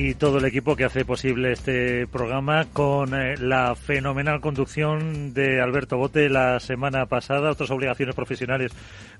Y todo el equipo que hace posible este programa con eh, la fenomenal conducción de Alberto Bote la semana pasada. Otras obligaciones profesionales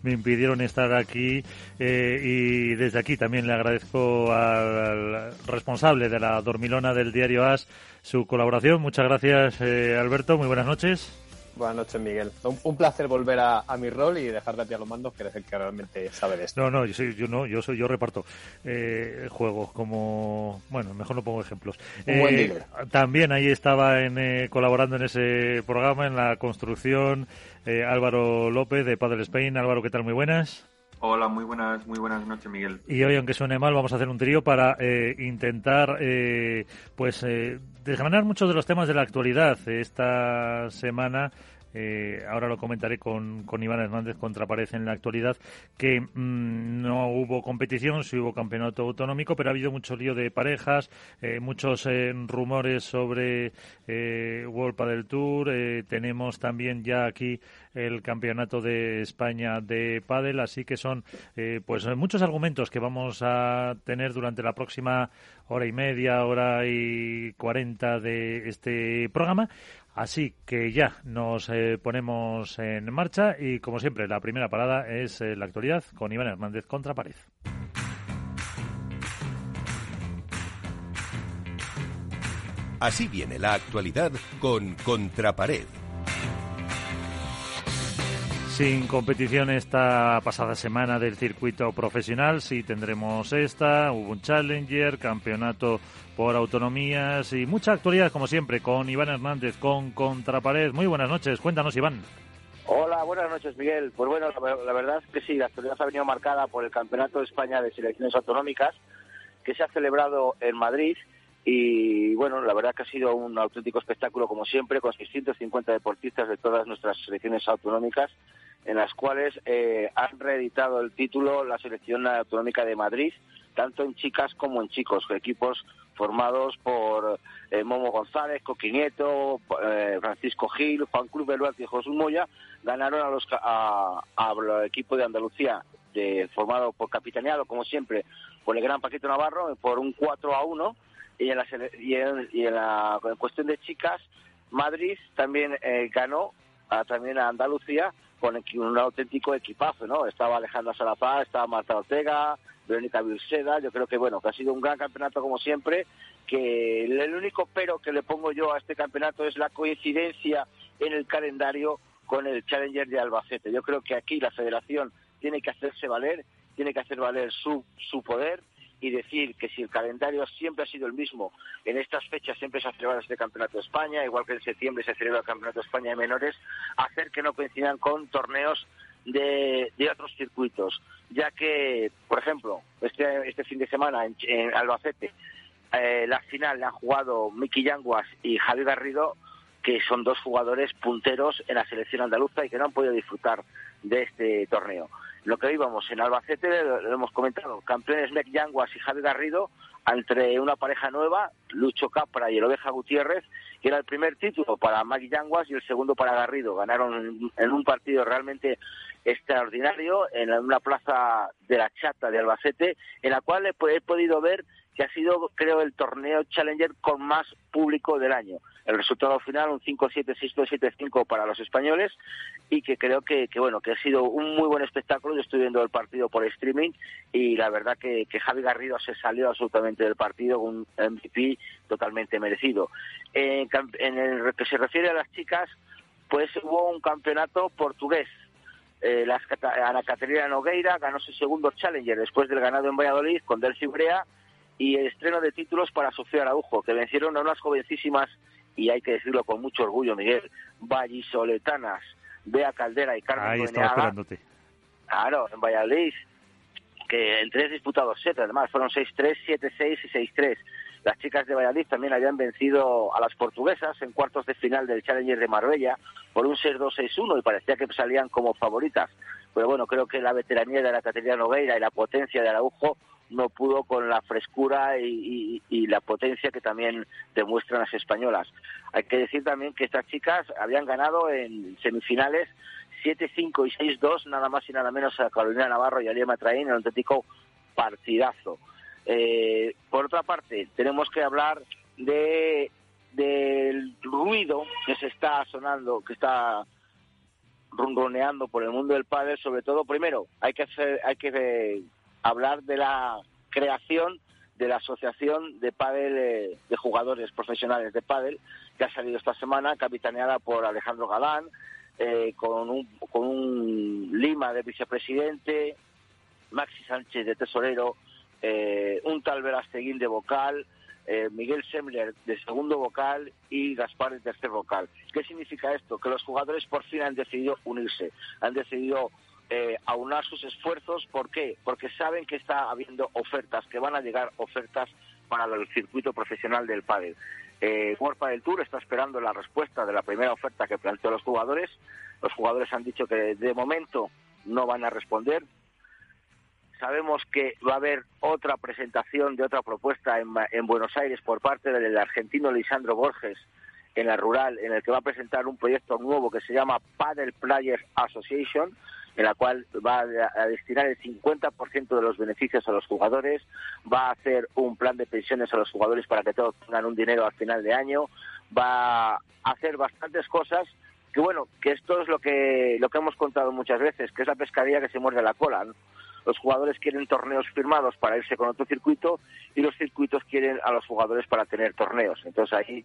me impidieron estar aquí eh, y desde aquí también le agradezco al responsable de la dormilona del diario AS su colaboración. Muchas gracias, eh, Alberto. Muy buenas noches. Buenas noches, Miguel. Un, placer volver a, mi rol y dejarte a ti a los mandos, que eres el que realmente sabe de esto. No, no, yo, soy, yo no, yo soy, yo reparto eh, juegos como, bueno, mejor no pongo ejemplos. Un buen eh, También ahí estaba en, eh, colaborando en ese programa, en la construcción, eh, Álvaro López de Padel Spain. Álvaro, ¿qué tal? Muy buenas. Hola, muy buenas, muy buenas noches, Miguel. Y hoy, aunque suene mal, vamos a hacer un trío para eh, intentar, eh, pues, eh, desgranar muchos de los temas de la actualidad. Esta semana eh, ahora lo comentaré con, con Iván Hernández contra en la actualidad, que mm, no hubo competición, sí hubo campeonato autonómico, pero ha habido mucho lío de parejas, eh, muchos eh, rumores sobre eh, World Padel Tour, tenemos también ya aquí el campeonato de España de pádel, así que son pues muchos argumentos que vamos a tener durante la próxima hora y media, hora y cuarenta de este programa. Así que ya nos eh, ponemos en marcha y como siempre la primera parada es eh, la actualidad con Iván Hernández contra Pared. Así viene la actualidad con Contrapared. Sin competición esta pasada semana del circuito profesional, sí tendremos esta, hubo un Challenger, campeonato por autonomías y mucha actualidad como siempre con Iván Hernández, con Contrapared. Muy buenas noches, cuéntanos Iván. Hola, buenas noches Miguel. Pues bueno, la, verdad es que sí, la actualidad ha venido marcada por el Campeonato de España de Selecciones Autonómicas que se ha celebrado en Madrid y bueno, la verdad que ha sido un auténtico espectáculo como siempre con 650 deportistas de todas nuestras selecciones autonómicas en las cuales eh, han reeditado el título la selección autonómica de Madrid tanto en chicas como en chicos, equipos formados por eh, Momo González, Coquinieto, eh, Francisco Gil, Juan Cruz Beluarte y José Moya, ganaron a los al equipo de Andalucía, de, formado por capitaneado, como siempre, por el gran Paquito Navarro, por un 4 a 1. Y en la, y en, la cuestión de chicas, Madrid también eh, ganó a, también a Andalucía con un auténtico equipazo, ¿no? Estaba Alejandra Salazar, estaba Marta Ortega, Verónica Vilseda. Yo creo que, bueno, que ha sido un gran campeonato como siempre, que el único pero que le pongo yo a este campeonato es la coincidencia en el calendario con el Challenger de Albacete. Yo creo que aquí la federación tiene que hacerse valer, tiene que hacer valer su, su poder y decir que si el calendario siempre ha sido el mismo, en estas fechas siempre se ha celebrado este Campeonato de España, igual que en septiembre se celebra el Campeonato de España de menores, hacer que no coincidan con torneos de, otros circuitos, ya que, por ejemplo, este, este fin de semana en, Albacete, eh, la final la han jugado Miki Yanguas y Javi Garrido, que son dos jugadores punteros en la selección andaluza y que no han podido disfrutar de este torneo. Lo que íbamos en Albacete, lo, hemos comentado, campeones Mec Yanguas y Javi Garrido, entre una pareja nueva, Lucho Capra y el Oveja Gutiérrez, que era el primer título para Magui Yanguas y el segundo para Garrido. Ganaron en un partido realmente extraordinario en una plaza de la Chata de Albacete, en la cual he, podido ver que ha sido, creo, el torneo Challenger con más público del año. El resultado final, un 5-7, 6-2, 7-5 para los españoles y que creo que, que, bueno, que ha sido un muy buen espectáculo. Yo estoy viendo el partido por streaming y la verdad que, que Javi Garrido se salió absolutamente del partido, un MVP totalmente merecido. en el que se refiere a las chicas, pues hubo un campeonato portugués eh, Ana Caterina Nogueira ganó su segundo Challenger después del ganado en Valladolid con Delcy Brea y el estreno de títulos para Sofía Araujo, que vencieron a unas jovencísimas, y hay que decirlo con mucho orgullo, Miguel, vallisoletanas, Bea Caldera y Carmen Ahí estaba esperándote. Claro, en Valladolid, que en tres disputados sets, además fueron 6-3, 7-6 y 6-3. Las chicas de Valladolid también habían vencido a las portuguesas en cuartos de final del Challenger de Marbella por un 6-2-6-1 y parecía que salían como favoritas pero bueno, creo que la veteranía de la Caterina Nogueira y la potencia de Araujo no pudo con la frescura y, la potencia que también demuestran las españolas. Hay que decir también que estas chicas habían ganado en semifinales 7-5 y 6-2, nada más y nada menos a Carolina Navarro y a Lía Matraín, en un auténtico partidazo. Eh, por otra parte, tenemos que hablar de del ruido que se está sonando, que está ronroneando por el mundo del pádel, sobre todo, primero, hay que hacer, hay que eh, hablar de la creación de la Asociación de Pádel eh, de Jugadores Profesionales de Pádel, que ha salido esta semana, capitaneada por Alejandro Galán, eh, con, un, con un Lima de vicepresidente, Maxi Sánchez de tesorero, un tal Verasteguín de vocal, Miguel Semler de segundo vocal y Gaspar de tercer vocal. ¿Qué significa esto? Que los jugadores por fin han decidido unirse, han decidido eh, aunar sus esfuerzos. ¿Por qué? Porque saben que está habiendo ofertas, que van a llegar ofertas para el circuito profesional del pádel. Eh, World del Tour está esperando la respuesta de la primera oferta que planteó los jugadores. Los jugadores han dicho que de momento no van a responder. Sabemos que va a haber otra presentación de otra propuesta en, en Buenos Aires por parte del argentino Lisandro Borges en la rural, en el que va a presentar un proyecto nuevo que se llama Paddle Players Association, en la cual va a destinar el 50% de los beneficios a los jugadores, va a hacer un plan de pensiones a los jugadores para que todos tengan un dinero al final de año, va a hacer bastantes cosas que bueno, que esto es lo que lo que hemos contado muchas veces, que es la pescadilla que se muerde la cola. Los jugadores quieren torneos firmados para irse con otro circuito y los circuitos quieren a los jugadores para tener torneos. Entonces ahí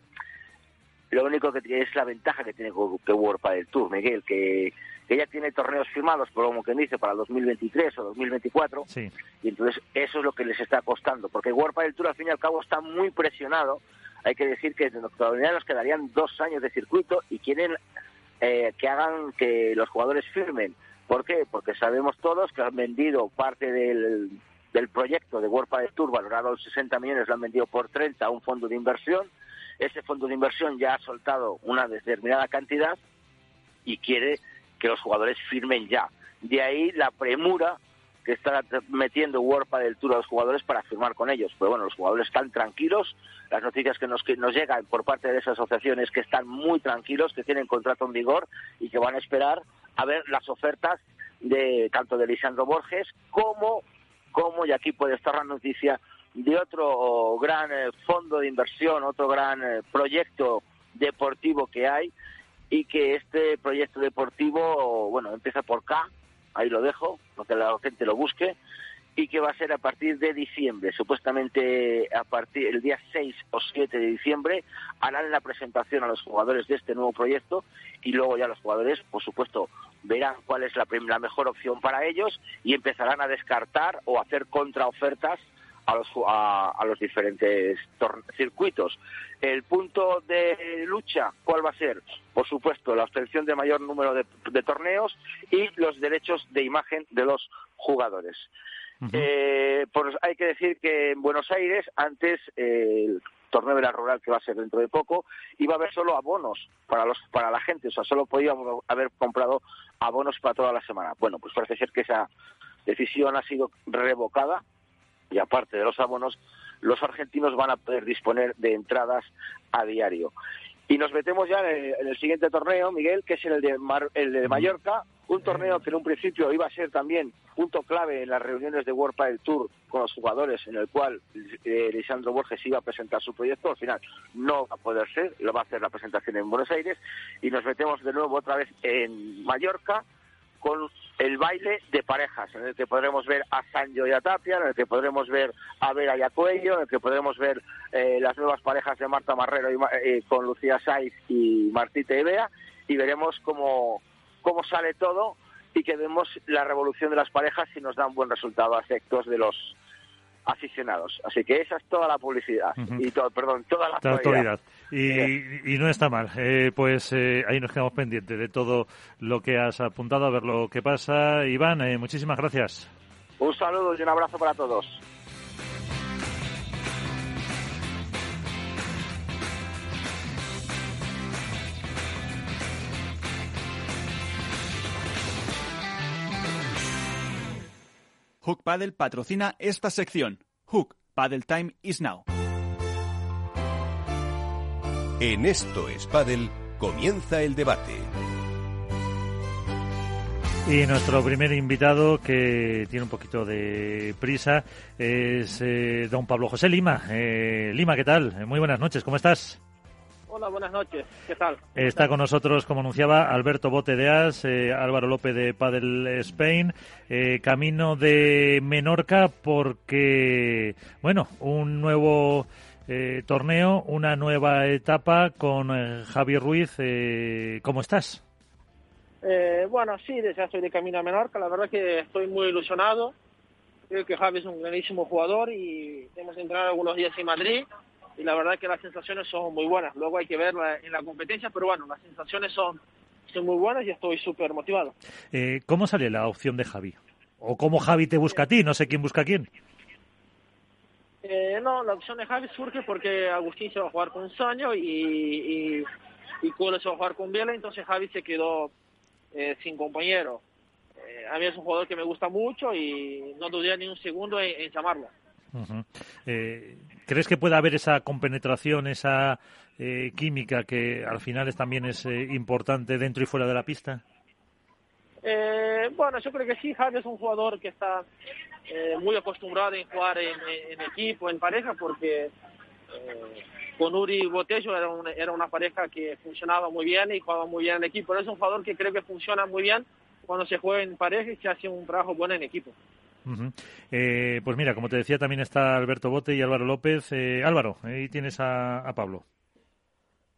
lo único que tiene es la ventaja que tiene que World del Tour, Miguel, que, ya tiene torneos firmados, como quien dice, para el 2023 o 2024. Y entonces eso es lo que les está costando, porque World del Tour al fin y al cabo está muy presionado. Hay que decir que todavía nos quedarían dos años de circuito y quieren eh, que hagan que los jugadores firmen. ¿Por qué? Porque sabemos todos que han vendido parte del, del proyecto de World del Tour valorado en 60 millones, lo han vendido por 30 a un fondo de inversión ese fondo de inversión ya ha soltado una determinada cantidad y quiere que los jugadores firmen ya. De ahí la premura que está metiendo Warpa del Tour a los jugadores para firmar con ellos. Pero bueno, los jugadores están tranquilos. Las noticias que nos, llegan por parte de esa asociación es que están muy tranquilos, que tienen contrato en vigor y que van a esperar a ver las ofertas de tanto de Lisandro Borges como, como y aquí puede estar la noticia, de otro gran eh, fondo de inversión, otro gran eh, proyecto deportivo que hay y que este proyecto deportivo, bueno, empieza por K, ahí lo dejo, para que la gente lo busque, y que va a ser a partir de diciembre, supuestamente a partir el día 6 o 7 de diciembre harán la presentación a los jugadores de este nuevo proyecto y luego ya los jugadores, por supuesto, verán cuál es la, la mejor opción para ellos y empezarán a descartar o hacer contraofertas a los, a, los diferentes circuitos. El punto de lucha, ¿cuál va a ser? Por supuesto, la obtención de mayor número de, torneos y los derechos de imagen de los jugadores. Eh, pues hay que decir que en Buenos Aires, antes eh, el torneo de la rural que va a ser dentro de poco, iba a haber solo abonos para los para la gente, o sea, solo podíamos haber comprado abonos para toda la semana. Bueno, pues parece ser que esa decisión ha sido revocada y aparte de los abonos, los argentinos van a poder disponer de entradas a diario. Y nos metemos ya en el, siguiente torneo, Miguel, que es el de, el de Mallorca, un torneo que en un principio iba a ser también punto clave en las reuniones de World del Tour con los jugadores, en el cual eh, Lisandro Borges iba a presentar su proyecto. Al final no va a poder ser, lo va a hacer la presentación en Buenos Aires. Y nos metemos de nuevo otra vez en Mallorca, con el baile de parejas, en el que podremos ver a Sancho y a Tapia, en el que podremos ver a Vera y a Cuello, en el que podremos ver eh, las nuevas parejas de Marta Marrero y, eh, con Lucía Saiz y Martita y Bea, y veremos cómo, cómo sale todo y que vemos la revolución de las parejas si nos da un buen resultado a efectos de los aficionados. Así que esa es toda la publicidad y todo, perdón, toda la actualidad. Y, y, no está mal. Eh, pues eh, ahí nos quedamos pendientes de todo lo que has apuntado, a ver lo que pasa. Iván, eh, muchísimas gracias. Un saludo y un abrazo para todos. Hook Paddle patrocina esta sección. Hook Paddle Time is now. En esto es Paddle, comienza el debate. Y nuestro primer invitado, que tiene un poquito de prisa, es eh, don Pablo José Lima. Eh, Lima, ¿qué tal? Muy buenas noches, ¿cómo estás? Hola, buenas noches. ¿Qué tal? Está con nosotros, como anunciaba, Alberto Bote de As, eh, Álvaro López de Padel Spain, eh, camino de Menorca porque, bueno, un nuevo eh, torneo, una nueva etapa con eh, Javier Ruiz. Eh, ¿Cómo estás? Eh, bueno, sí, ya soy de camino a Menorca. La verdad que estoy muy ilusionado. Creo que Javi es un grandísimo jugador y hemos entrenado algunos días en Madrid y la verdad que las sensaciones son muy buenas. Luego hay que verla en la competencia, pero bueno, las sensaciones son, son muy buenas y estoy súper motivado. Eh, ¿Cómo sale la opción de Javi? ¿O cómo Javi te busca a ti? No sé quién busca a quién. Eh, no, la opción de Javi surge porque Agustín se va a jugar con Soño y, y, y Culo se va a jugar con Vela, entonces Javi se quedó eh, sin compañero. Eh, a mí es un jugador que me gusta mucho y no dudé ni un segundo en, en llamarlo. Ujú. Eh, ¿Crees que puede haber esa compenetración, esa eh, química que al final es, también es eh, importante dentro y fuera de la pista? Eh, bueno, yo creo que sí, Javi es un jugador que está eh, muy acostumbrado en jugar en, equipo, en pareja, porque con Uri Botello era una, era una pareja que funcionaba muy bien y jugaba muy bien en equipo. Pero es un jugador que creo que funciona muy bien cuando se juega en pareja y se hace un trabajo bueno en equipo. Eh, pues mira, como te decía, también está Alberto Bote y Álvaro López. Eh, Álvaro, ahí tienes a, a Pablo.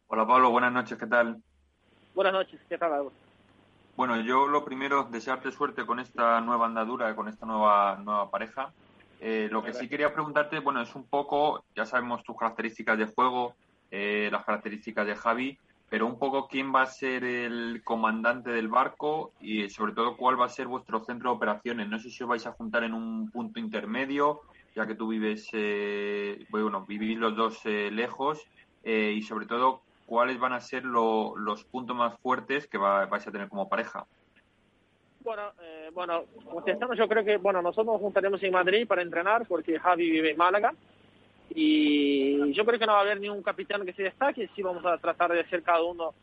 Hola Pablo, buenas noches, ¿qué tal? Buenas noches, ¿qué tal? Álvaro? Bueno, yo lo primero, desearte suerte con esta nueva andadura, con esta nueva, nueva pareja. Eh, lo que sí quería preguntarte, bueno, es un poco, ya sabemos tus características de juego, eh, las características de Javi, pero un poco quién va a ser el comandante del barco y sobre todo cuál va a ser vuestro centro de operaciones. No sé si os vais a juntar en un punto intermedio, ya que tú vives, eh, bueno, vivís los dos eh, lejos eh, y sobre todo cuáles van a ser lo- los puntos más fuertes que va- vais a tener como pareja. Bueno, eh, bueno, contestando, yo creo que, bueno, nosotros nos juntaremos en Madrid para entrenar porque Javi vive en Málaga y yo creo que no va a haber ni un capitán que se destaque, sí vamos a tratar de hacer cada uno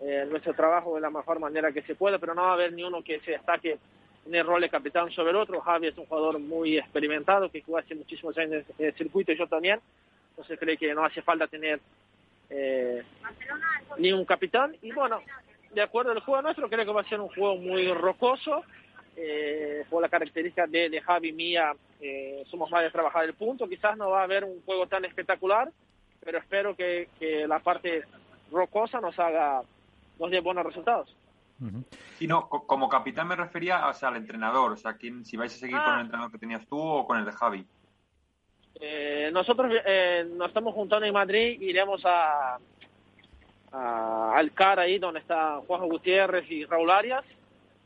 eh, nuestro trabajo de la mejor manera que se pueda, pero no va a haber ni uno que se destaque en el rol de capitán sobre el otro. Javi es un jugador muy experimentado que jugó hace muchísimos años en el circuito y yo también, entonces creo que no hace falta tener eh, ni un capitán y bueno, de acuerdo al juego nuestro, creo que va a ser un juego muy rocoso. Eh, por la característica de, de Javi y mía, eh, somos más de trabajar el punto. Quizás no va a haber un juego tan espectacular, pero espero que, que la parte rocosa nos haga, nos dé buenos resultados. Y no, co- como capitán me refería o sea, al entrenador, o sea, quién, si vais a seguir Ah. con el entrenador que tenías tú o con el de Javi. Eh, nosotros eh, nos estamos juntando en Madrid, iremos a, a al CAR ahí donde está Juan Gutiérrez y Raúl Arias.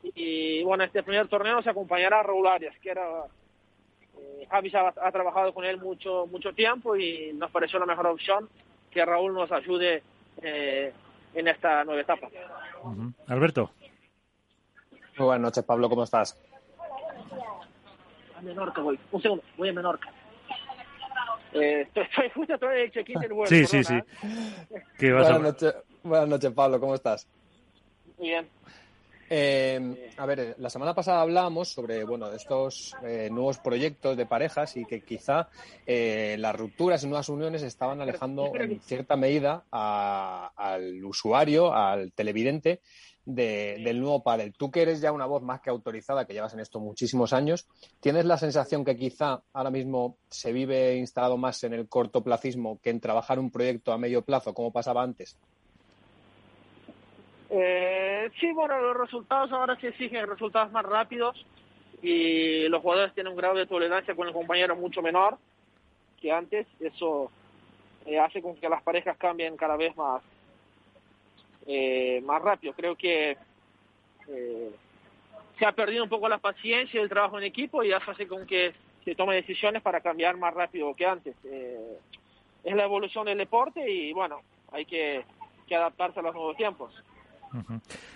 Y bueno, este primer torneo nos acompañará Raúl Arias, que era eh, Javi ha, ha trabajado con él mucho mucho tiempo y nos pareció la mejor opción que Raúl nos ayude eh, en esta nueva etapa. Ujú. Alberto. Muy buenas noches, Pablo, ¿cómo estás? A Menorca voy, un segundo, voy a Menorca. Eh, estoy, estoy justo estoy en el check-in del vuelo. Sí, sí, sí. ¿eh? A- Buenas noches, buenas noches, Pablo, ¿cómo estás? Muy bien. Eh, a ver, la semana pasada hablábamos sobre bueno, estos eh, nuevos proyectos de parejas y que quizá eh, las rupturas y nuevas uniones estaban alejando en cierta medida a- al usuario, al televidente de- del nuevo pádel. Tú que eres ya una voz más que autorizada, que llevas en esto muchísimos años, ¿tienes la sensación que quizá ahora mismo se vive instalado más en el cortoplacismo que en trabajar un proyecto a medio plazo, como pasaba antes? Eh, sí, bueno, los resultados ahora se exigen resultados más rápidos y los jugadores tienen un grado de tolerancia con el compañero mucho menor que antes. Eso eh, hace con que las parejas cambien cada vez más, eh, más rápido. Creo que eh, se ha perdido un poco la paciencia y el trabajo en equipo y eso hace con que se tome decisiones para cambiar más rápido que antes. Eh, es la evolución del deporte y bueno, hay que, que adaptarse a los nuevos tiempos.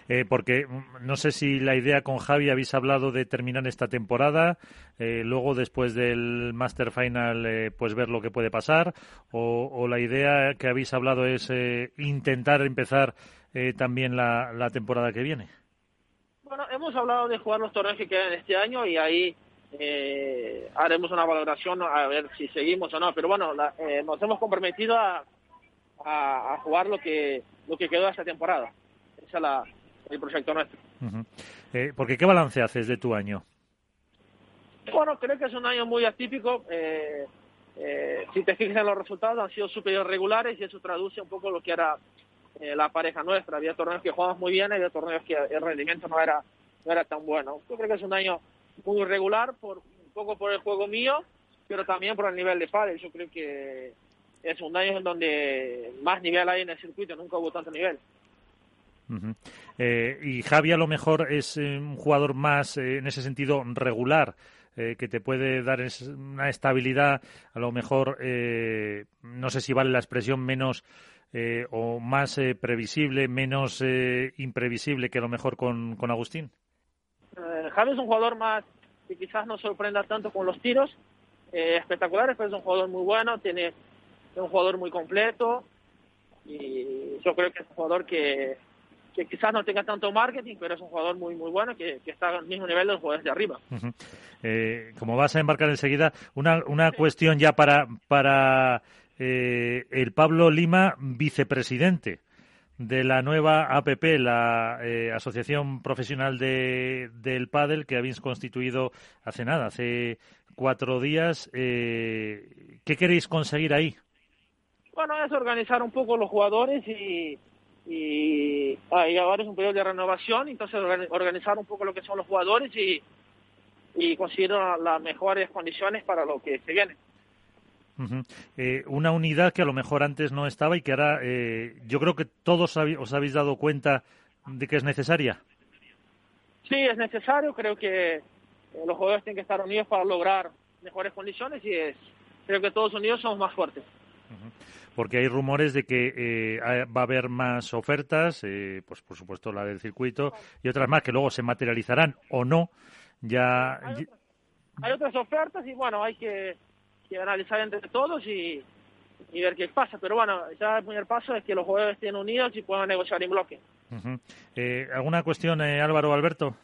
Eh, porque mm, no sé si la idea con Javi habéis hablado de terminar esta temporada, eh, luego después del Master Final eh, pues ver lo que puede pasar, o, la idea que habéis hablado es intentar empezar también la, la, temporada que viene. Bueno, hemos hablado de jugar los torneos que quedan este año y ahí haremos una valoración a ver si seguimos o no, pero bueno, nos hemos comprometido a, a, a jugar lo que lo que quedó esta temporada el proyecto nuestro. Eh, porque ¿qué balance haces de tu año? Bueno, creo que es un año muy atípico. Eh, eh, si te fijas en los resultados, han sido súper regulares y eso traduce un poco lo que era la pareja nuestra. Había torneos que jugamos muy bien y había torneos que el rendimiento no era, no era tan bueno. Yo creo que es un año muy irregular, por, un poco por el juego mío, pero también por el nivel de padre. Yo creo que es un año en donde más nivel hay en el circuito, nunca hubo tanto nivel. Eh, y Javi a lo mejor es eh, un jugador más eh, en ese sentido regular, que te puede dar una estabilidad, a lo mejor, no sé si vale la expresión, menos o más previsible, menos imprevisible que a lo mejor con, con Agustín. Javi es un jugador más que quizás no sorprenda tanto con los tiros espectaculares, pero es un jugador muy bueno, tiene es un jugador muy completo y yo creo que es un jugador que que quizás no tenga tanto marketing, pero es un jugador muy muy bueno que, está al mismo nivel de los jugadores de arriba. Eh, como vas a embarcar enseguida, una, una cuestión ya para, para eh, el Pablo Lima, vicepresidente de la nueva APP, la eh, Asociación Profesional de, del Pádel, que habéis constituido hace nada, hace cuatro días. ¿Qué queréis conseguir ahí? Bueno, es organizar un poco los jugadores y y, ah, ahora es un periodo de renovación, entonces organizar un poco lo que son los jugadores y, y conseguir las mejores condiciones para lo que se viene. Eh, una unidad que a lo mejor antes no estaba y que ahora eh, yo creo que todos os habéis dado cuenta de que es necesaria. Sí, es necesario. Creo que eh, los jugadores tienen que estar unidos para lograr mejores condiciones y es, creo que todos unidos somos más fuertes porque hay rumores de que eh, va a haber más ofertas, eh, pues por supuesto la del circuito y otras más que luego se materializarán o no. Ya hay, otras, ofertas y bueno, hay que, analizar entre todos y, ver qué pasa. Pero bueno, ya el primer paso es que los jugadores estén unidos y puedan negociar en bloque. Eh, ¿Alguna cuestión, Álvaro Alberto?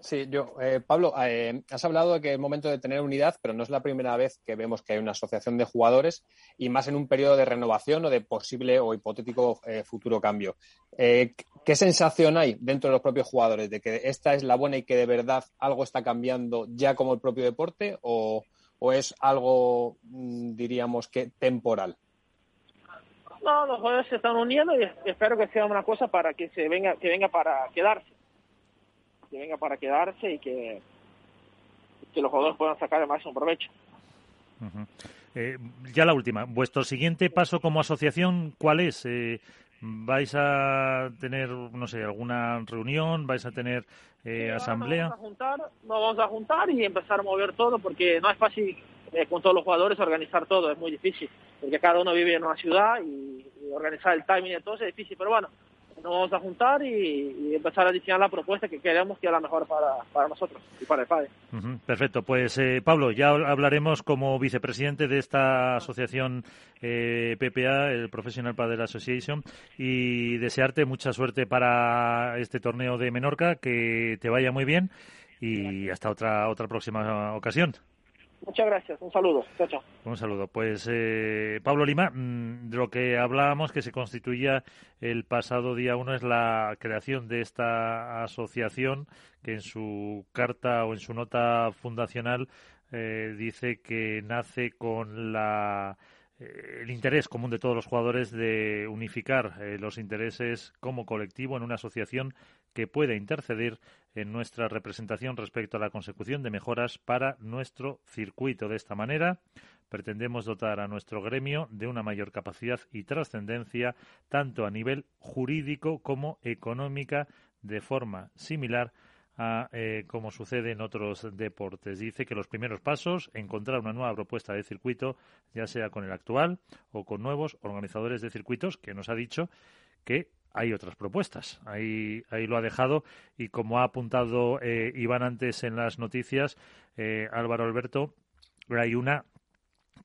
Sí, yo, eh, Pablo, eh, has hablado de que es momento de tener unidad, pero no es la primera vez que vemos que hay una asociación de jugadores y más en un periodo de renovación o de posible o hipotético eh, futuro cambio. ¿Qué sensación hay dentro de los propios jugadores de que esta es la buena y que de verdad algo está cambiando ya como el propio deporte o, o es algo, mm, diríamos que temporal? No, los jugadores se están uniendo y espero que sea una cosa para que se venga, que venga para quedarse que venga para quedarse y que, que los jugadores puedan sacar el máximo provecho. Eh, ya la última, vuestro siguiente paso como asociación, ¿cuál es? Eh, ¿Vais a tener, no sé, alguna reunión? ¿Vais a tener eh, asamblea? Nos vamos a, juntar, nos vamos a juntar y empezar a mover todo porque no es fácil con todos los jugadores organizar todo, es muy difícil, porque cada uno vive en una ciudad y, y organizar el timing de todo es difícil, pero bueno, nos vamos a juntar y, empezar a diseñar la propuesta que queremos que sea la mejor para, nosotros y para el PADE. perfecto. Pues eh, Pablo, ya hablaremos como vicepresidente de esta asociación eh, PPA, el Professional Padel Association, y desearte mucha suerte para este torneo de Menorca, que te vaya muy bien y hasta otra, otra próxima ocasión. Muchas gracias. Un saludo. Chao, Un saludo. Pues eh, Pablo Lima, mm, de lo que hablábamos que se constituía el pasado día uno es la creación de esta asociación que en su carta o en su nota fundacional eh, dice que nace con la eh, el interés común de todos los jugadores de unificar los intereses como colectivo en una asociación que pueda interceder en nuestra representación respecto a la consecución de mejoras para nuestro circuito. De esta manera, pretendemos dotar a nuestro gremio de una mayor capacidad y trascendencia, tanto a nivel jurídico como económica, de forma similar a eh, como sucede en otros deportes. Dice que los primeros pasos, encontrar una nueva propuesta de circuito, ya sea con el actual o con nuevos organizadores de circuitos, que nos ha dicho que hay otras propuestas. Ahí, ahí lo ha dejado y como ha apuntado eh, Iván antes en las noticias, eh, Álvaro Alberto, hay una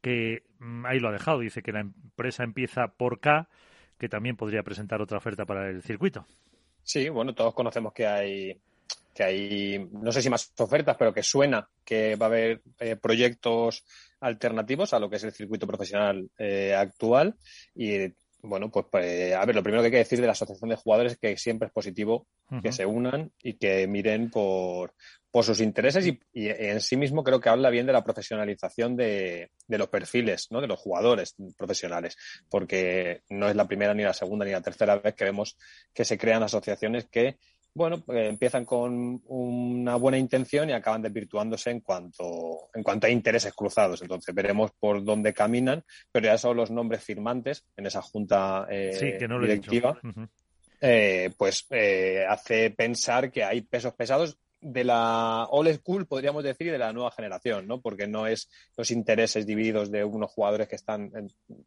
que mm, ahí lo ha dejado. Dice que la empresa empieza por K, que también podría presentar otra oferta para el circuito. Sí, bueno, todos conocemos que hay que hay, no sé si más ofertas, pero que suena que va a haber eh, proyectos alternativos a lo que es el circuito profesional eh, actual. Y bueno, pues, pues, a ver, lo primero que hay que decir de la asociación de jugadores es que siempre es positivo que se unan y que miren por, por sus intereses y, en sí mismo creo que habla bien de la profesionalización de, de, los perfiles, ¿no? de los jugadores profesionales, porque no es la primera ni la segunda ni la tercera vez que vemos que se crean asociaciones que bueno, pues, empiezan con una buena intención y acaban desvirtuándose en cuanto, en cuanto a intereses cruzados. Entonces veremos por dónde caminan, pero ya son los nombres firmantes en esa junta eh, directiva. Eh, pues eh, hace pensar que hay pesos pesados de la old school, podríamos decir, y de la nueva generación, ¿no? Porque no es los intereses divididos de unos jugadores que están,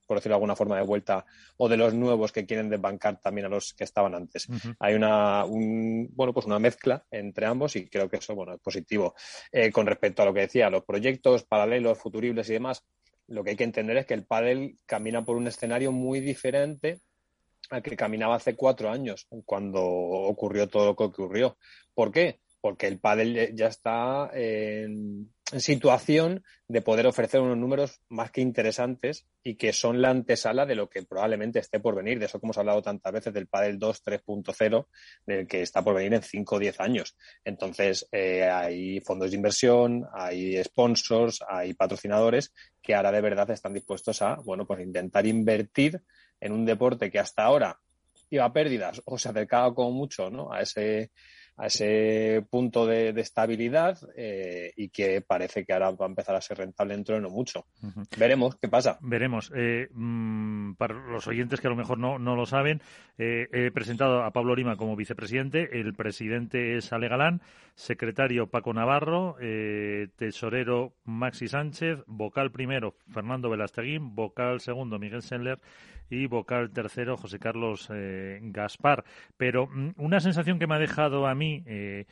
por decirlo de alguna forma, de vuelta, o de los nuevos que quieren desbancar también a los que estaban antes. Hay una, bueno, pues una mezcla entre ambos y creo que eso, bueno, es positivo. Eh, con respecto a lo que decía, los proyectos paralelos, futuribles y demás, lo que hay que entender es que el pádel camina por un escenario muy diferente al que caminaba hace cuatro años, cuando ocurrió todo lo que ocurrió. ¿Por qué? Porque el pádel ya está en, situación de poder ofrecer unos números más que interesantes y que son la antesala de lo que probablemente esté por venir. De eso que hemos hablado tantas veces del pádel 2 3.0, del que está por venir en 5 o 10 años. Entonces, eh, hay fondos de inversión, hay sponsors, hay patrocinadores que ahora de verdad están dispuestos a, bueno, pues intentar invertir en un deporte que hasta ahora iba a pérdidas o se acercaba como mucho ¿no? a ese a ese punto de, estabilidad eh, y que parece que ahora va a empezar a ser rentable dentro de no mucho. Veremos qué pasa. Veremos. Eh, mm, para los oyentes que a lo mejor no, no lo saben, eh, he presentado a Pablo Lima como vicepresidente, el presidente es Ale Galán, secretario Paco Navarro, tesorero Maxi Sánchez, vocal primero Fernando Velasteguín, vocal segundo Miguel Sendler y vocal tercero José Carlos eh, Gaspar. Pero mm, una sensación que me ha dejado a mí, eh,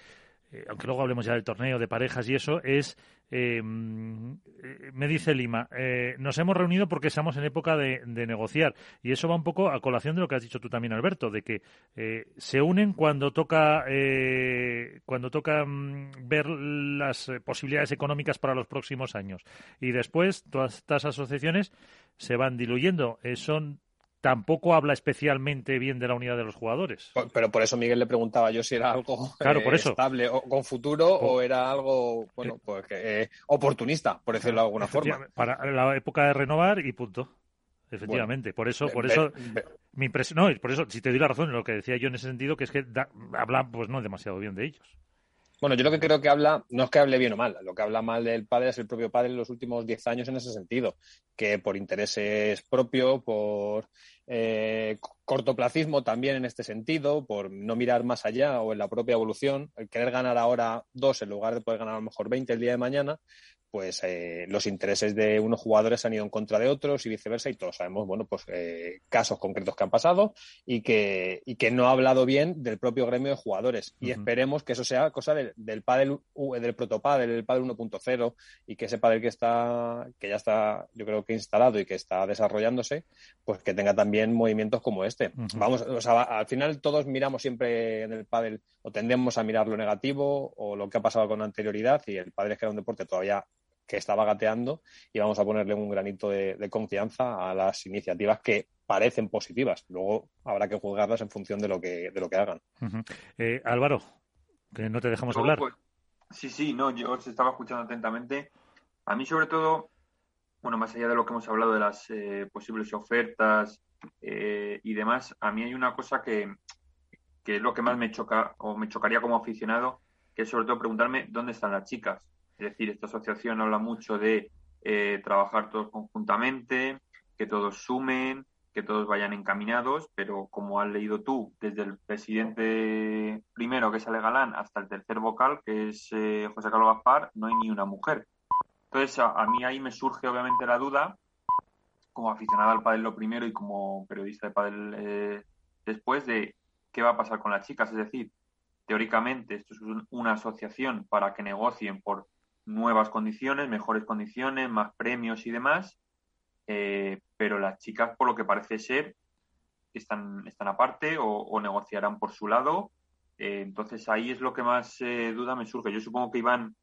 eh, aunque luego hablemos ya del torneo de parejas y eso, es, mm, me dice Lima, nos hemos reunido porque estamos en época de, negociar. Y eso va un poco a colación de lo que has dicho tú también, Alberto, de que se unen cuando toca, cuando toca mm, ver las posibilidades económicas para los próximos años. Y después todas estas asociaciones se van diluyendo. son tampoco habla especialmente bien de la unidad de los jugadores. Pero por eso Miguel le preguntaba yo si era algo claro, por eh, eso. estable o con futuro o era algo bueno pues eh, oportunista, por decirlo de alguna forma. Para la época de renovar y punto. Efectivamente, por eso, por eso, mi no, por eso, si te doy la razón en lo que decía yo en ese sentido, que es que habla, pues no demasiado bien de ellos. Bueno, yo lo que creo que habla, no es que hable bien o mal, lo que habla mal del padre es el propio padre en los últimos diez años en ese sentido, que por intereses propios, por eh, cortoplacismo también en este sentido, por no mirar más allá o en la propia evolución, el querer ganar ahora dos en lugar de poder ganar a lo mejor veinte el día de mañana, pues eh, los intereses de unos jugadores han ido en contra de otros y viceversa y todos sabemos bueno pues eh, casos concretos que han pasado y que y que no ha hablado bien del propio gremio de jugadores. Y esperemos que eso sea cosa del, del pádel del protopádel del pádel 1.0 y que ese pádel que está que ya está yo creo que instalado y que está desarrollándose pues que tenga también movimientos como este. Vamos o sea, al final todos miramos siempre en el pádel o tendemos a mirar lo negativo o lo que ha pasado con anterioridad y el pádel es que era un deporte todavía que estaba gateando y vamos a ponerle un granito de, confianza a las iniciativas que parecen positivas. Luego habrá que juzgarlas en función de lo que, de lo que hagan. Eh, Álvaro, que no te dejamos hablar. Pues, sí, sí, no, yo os estaba escuchando atentamente. A mí, sobre todo, bueno, más allá de lo que hemos hablado de las eh, posibles ofertas eh, y demás, a mí hay una cosa que, que es lo que más me choca o me chocaría como aficionado, que es sobre todo preguntarme dónde están las chicas. Es decir, esta asociación habla mucho de eh, trabajar todos conjuntamente, que todos sumen, que todos vayan encaminados, pero como has leído tú, desde el presidente primero, que es Ale Galán, hasta el tercer vocal, que es eh, José Carlos Gaspar, no hay ni una mujer. Entonces, a, mí ahí me surge obviamente la duda, como aficionado al pádel lo primero y como periodista de pádel eh, después de qué va a pasar con las chicas. Es decir, teóricamente esto es una asociación para que negocien por nuevas condiciones, mejores condiciones, más premios y demás, eh, pero las chicas, por lo que parece ser, están, están aparte o, negociarán por su lado. Eh, entonces ahí es lo que más eh, duda me surge. Yo supongo que Iván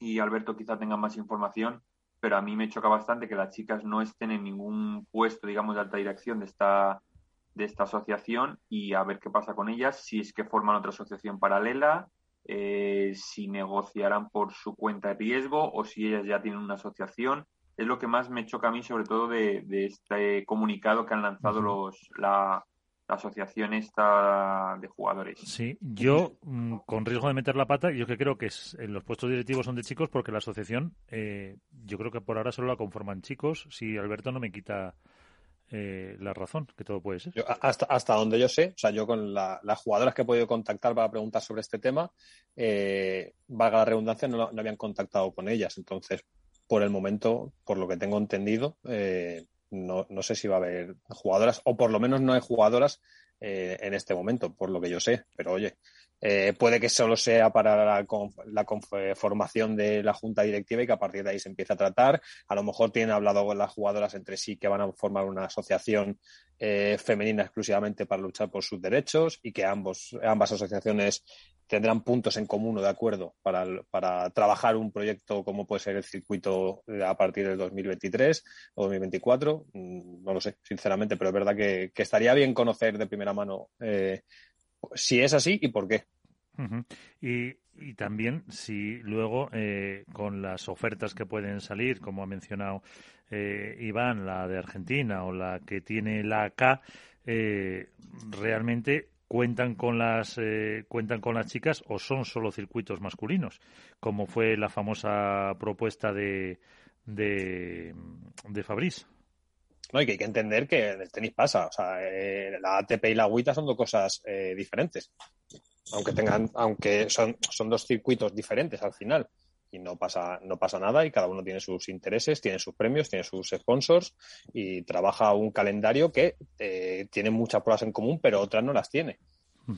y Alberto quizá tengan más información, pero a mí me choca bastante que las chicas no estén en ningún puesto, digamos, de alta dirección de esta, de esta asociación y a ver qué pasa con ellas, si es que forman otra asociación paralela, eh, si negociarán por su cuenta de riesgo o si ellas ya tienen una asociación. Es lo que más me choca a mí, sobre todo de, este comunicado que han lanzado los, la, asociación esta de jugadores. Sí, yo, mm, con riesgo de meter la pata, yo que creo que es, en los puestos directivos son de chicos porque la asociación, eh, yo creo que por ahora solo la conforman chicos, si Alberto no me quita eh, la razón, que todo puede ser. hasta, hasta donde yo sé, o sea, yo con las jugadoras que he podido contactar para preguntar sobre este tema, eh, valga la redundancia, no, no, habían contactado con ellas. Entonces, por el momento, por lo que tengo entendido, eh, no, no, sé si va a haber jugadoras, o por lo menos no hay jugadoras eh, en este momento, por lo que yo sé. Pero oye, eh, puede que solo sea para la, la, de la junta directiva y que a partir de ahí se empiece a tratar. A lo mejor tienen hablado con las jugadoras entre sí que van a formar una asociación eh, femenina exclusivamente para luchar por sus derechos y que ambos, ambas asociaciones tendrán puntos en común o de acuerdo para, para trabajar un proyecto como puede ser el circuito a partir del 2023 o 2024. Mm, no lo sé, sinceramente, pero es verdad que, estaría bien conocer de primera mano eh, si es así y por qué. y, también si luego eh, con las ofertas que pueden salir, como ha mencionado eh, Iván, la de Argentina o la que tiene la K, eh, realmente cuentan con las cuentan con las chicas o son solo circuitos masculinos, como fue la famosa propuesta de de, de Fabriz. No, y que hay que entender que en el tenis pasa. O sea, eh, la ATP y la agüita son dos cosas eh, diferentes. Aunque tengan, aunque son, son dos circuitos diferentes al final. Y no pasa, no pasa nada y cada uno tiene sus intereses, tiene sus premios, tiene sus sponsors y trabaja un calendario que eh, tiene muchas pruebas en común, pero otras no las tiene.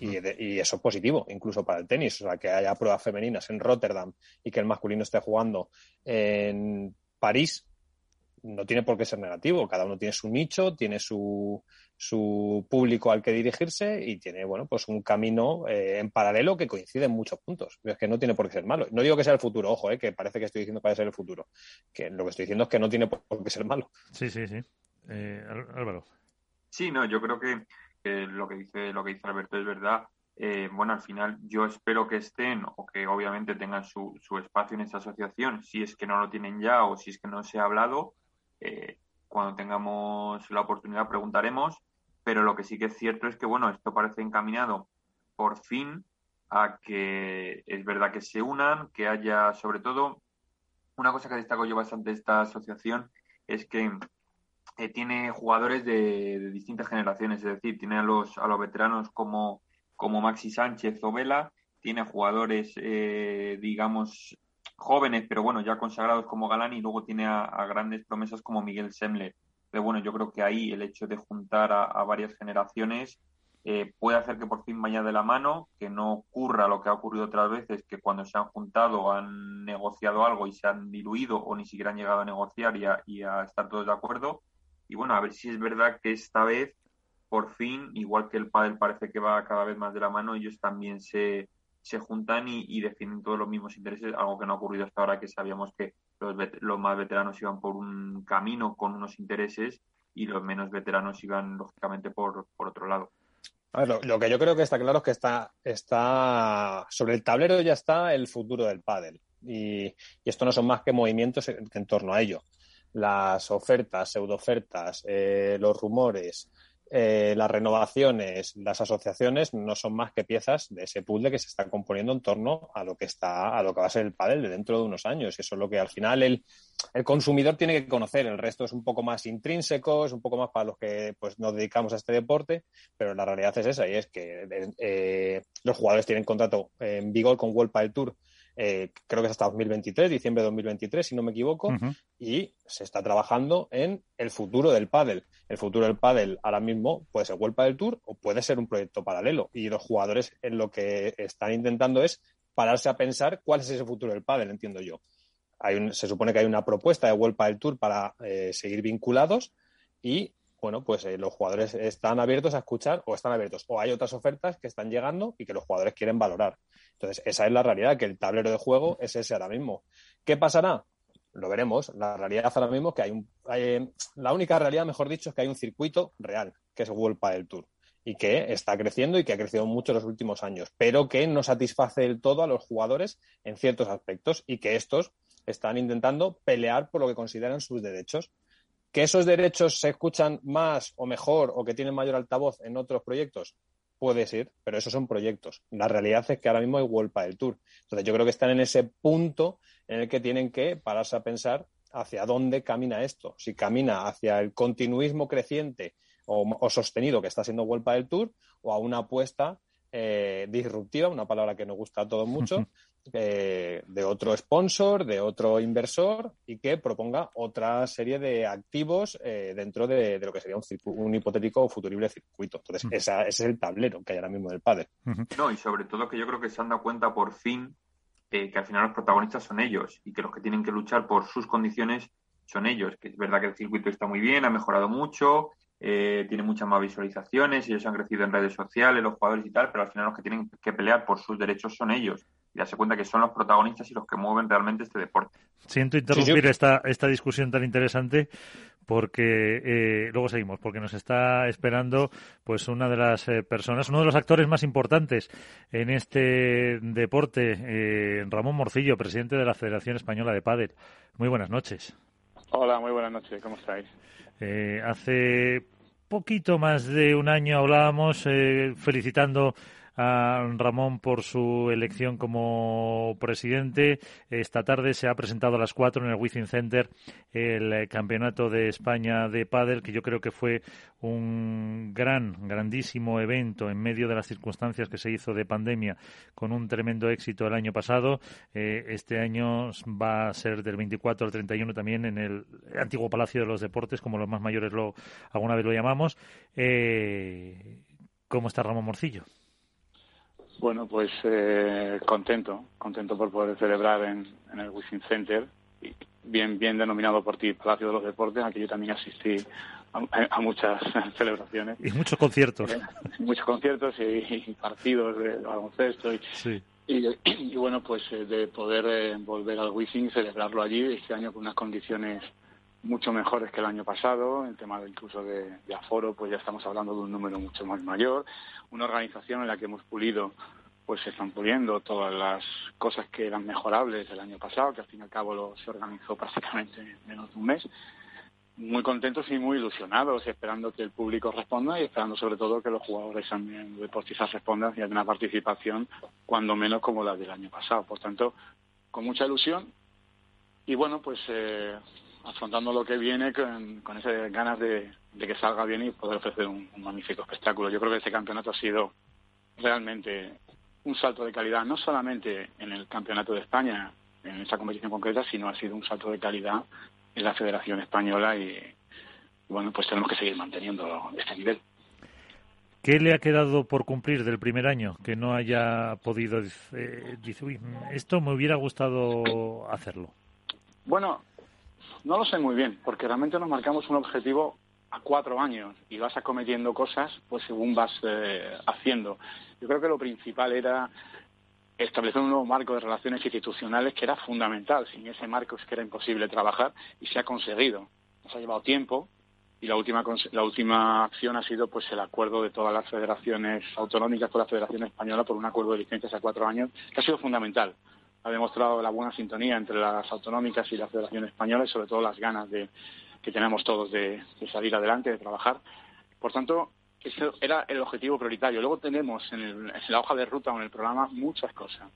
Y, y, eso es positivo, incluso para el tenis. O sea, que haya pruebas femeninas en Rotterdam y que el masculino esté jugando en París, no tiene por qué ser negativo. Cada uno tiene su nicho, tiene su, su público al que dirigirse y tiene, bueno, pues un camino eh, en paralelo que coincide en muchos puntos. Es que no tiene por qué ser malo. No digo que sea el futuro, ojo, eh, que parece que estoy diciendo que ser el futuro. Que lo que estoy diciendo es que no tiene por qué ser malo. Sí, sí, sí. Eh, Álvaro. Sí, no, yo creo que, lo que dice lo que dice Alberto es verdad. bueno, al final yo espero que estén o que obviamente tengan su, su espacio en esta asociación, si es que no lo tienen ya o si es que no se ha hablado, eh, cuando tengamos la oportunidad preguntaremos, pero lo que sí que es cierto es que, bueno, esto parece encaminado por fin a que es verdad que se unan, que haya, sobre todo, una cosa que destaco yo bastante de esta asociación es que eh, tiene jugadores de, distintas generaciones, es decir, tiene a los, a los veteranos como, como Maxi Sánchez o Vela, tiene jugadores, eh, digamos, jóvenes, pero bueno, ya consagrados como Galán y luego tiene a, grandes promesas como Miguel Semler. Pero bueno, yo creo que ahí el hecho de juntar a, varias generaciones eh, puede hacer que por fin vaya de la mano, que no ocurra lo que ha ocurrido otras veces, que cuando se han juntado han negociado algo y se han diluido o ni siquiera han llegado a negociar y a, y a estar todos de acuerdo. Y bueno, a ver si es verdad que esta vez, por fin, igual que el pádel parece que va cada vez más de la mano, ellos también se, se juntan y, definen todos los mismos intereses, algo que no ha ocurrido hasta ahora, que sabíamos que los, los más veteranos iban por un camino con unos intereses y los menos veteranos iban, lógicamente, por, por otro lado. lo, que yo creo que está claro es que está, está sobre el tablero ya está el futuro del pádel. Y, esto no son más que movimientos en, torno a ello. Las ofertas, pseudo-ofertas, eh, los rumores, eh, las renovaciones, las asociaciones no son más que piezas de ese puzzle que se está componiendo en torno a lo que está, a lo que va a ser el pádel de dentro de unos años. Y eso es lo que al final el, el consumidor tiene que conocer. El resto es un poco más intrínseco, es un poco más para los que pues nos dedicamos a este deporte, pero la realidad es esa y es que eh, los jugadores tienen contrato en vigor con World Padel Tour eh, creo que es hasta 2023, diciembre de 2023, si no me equivoco, y se está trabajando en el futuro del pádel. El futuro del pádel ahora mismo puede ser World del Tour o puede ser un proyecto paralelo. Y los jugadores en lo que están intentando es pararse a pensar cuál es ese futuro del pádel, entiendo yo. Hay se supone que hay una propuesta de World del Tour para eh, seguir vinculados y bueno, pues eh, los jugadores están abiertos a escuchar o están abiertos o hay otras ofertas que están llegando y que los jugadores quieren valorar. Entonces, esa es la realidad, que el tablero de juego es ese ahora mismo. ¿Qué pasará? Lo veremos. La realidad ahora mismo es que hay un... Eh, la única realidad, mejor dicho, es que hay un circuito real, que es World Padel Tour y que está creciendo y que ha crecido mucho en los últimos años, pero que no satisface del todo a los jugadores en ciertos aspectos y que estos están intentando pelear por lo que consideran sus derechos. ¿Que esos derechos se escuchan más o mejor o que tienen mayor altavoz en otros proyectos? Puede ser, pero esos son proyectos. La realidad es que ahora mismo hay World del Tour. Entonces yo creo que están en ese punto en el que tienen que pararse a pensar hacia dónde camina esto. Si camina hacia el continuismo creciente o, sostenido que está siendo World del Tour o a una apuesta eh, disruptiva, una palabra que nos gusta a todos mucho, eh, de otro sponsor, de otro inversor y que proponga otra serie de activos eh, dentro de, lo que sería un, un hipotético o futurible circuito. Entonces, ese es el tablero que hay ahora mismo del padre. No, y sobre todo que yo creo que se han dado cuenta por fin que al final los protagonistas son ellos y que los que tienen que luchar por sus condiciones son ellos. Que es verdad que el circuito está muy bien, ha mejorado mucho, eh, tiene muchas más visualizaciones, ellos han crecido en redes sociales, los jugadores y tal, pero al final los que tienen que pelear por sus derechos son ellos y darse cuenta que son los protagonistas y los que mueven realmente este deporte. Siento interrumpir esta, esta discusión tan interesante porque eh, luego seguimos, porque nos está esperando pues una de las eh, personas, uno de los actores más importantes en este deporte, eh, Ramón Morcillo, presidente de la Federación Española de Pádel. Muy buenas noches. Hola, muy buenas noches, ¿cómo estáis? hace poquito más de un año hablábamos felicitando a Ramón por su elección como presidente. Esta tarde se ha presentado a las cuatro en el Wizzing Center el Campeonato de España de Pádel, que yo creo que fue un gran, grandísimo evento en medio de las circunstancias que se hizo de pandemia, con un tremendo éxito el año pasado. Eh, este año va a ser del 24 al 31 también en el antiguo Palacio de los Deportes, como los más mayores lo alguna vez lo llamamos. Eh, ¿Cómo está Ramón Morcillo? Bueno, pues eh, contento, contento por poder celebrar en, el Wizzing Center, bien, bien denominado por ti Palacio de los Deportes, aquí yo también asistí a, muchas celebraciones. Y muchos conciertos. Eh, muchos conciertos y, partidos de baloncesto. Y, y, bueno, pues eh, de poder volver al Wizzing, celebrarlo allí, este año con unas condiciones mucho mejores que el año pasado, el tema de, incluso de, aforo, pues ya estamos hablando de un número mucho más mayor, una organización en la que hemos pulido, pues se están puliendo todas las cosas que eran mejorables el año pasado, que al fin y al cabo lo, se organizó prácticamente en menos de un mes. Muy contentos y muy ilusionados, esperando que el público responda y esperando sobre todo que los jugadores también deportistas respondan y haya una participación cuando menos como la del año pasado. Por tanto, con mucha ilusión y bueno, pues eh, afrontando lo que viene con, con esas ganas de, que salga bien y poder ofrecer un, magnífico espectáculo. Yo creo que este campeonato ha sido realmente un salto de calidad, no solamente en el campeonato de España, en esa competición concreta, sino ha sido un salto de calidad en la Federación Española y, bueno, pues tenemos que seguir manteniendo este nivel. ¿Qué le ha quedado por cumplir del primer año que no haya podido eh, decir, esto me hubiera gustado hacerlo? Bueno, no lo sé muy bien, porque realmente nos marcamos un objetivo a cuatro años y vas acometiendo cosas pues según vas eh, haciendo. Yo creo que lo principal era establecer un nuevo marco de relaciones institucionales que era fundamental. Sin ese marco es que era imposible trabajar y se ha conseguido. Nos ha llevado tiempo y la última la última acción ha sido pues el acuerdo de todas las federaciones autonómicas con la Federación Española por un acuerdo de licencias a cuatro años que ha sido fundamental ha demostrado la buena sintonía entre las autonómicas y la Federación Española y sobre todo las ganas de, que tenemos todos de, salir adelante, de trabajar. Por tanto, ese era el objetivo prioritario. Luego tenemos en, la hoja de ruta o en el programa muchas cosas.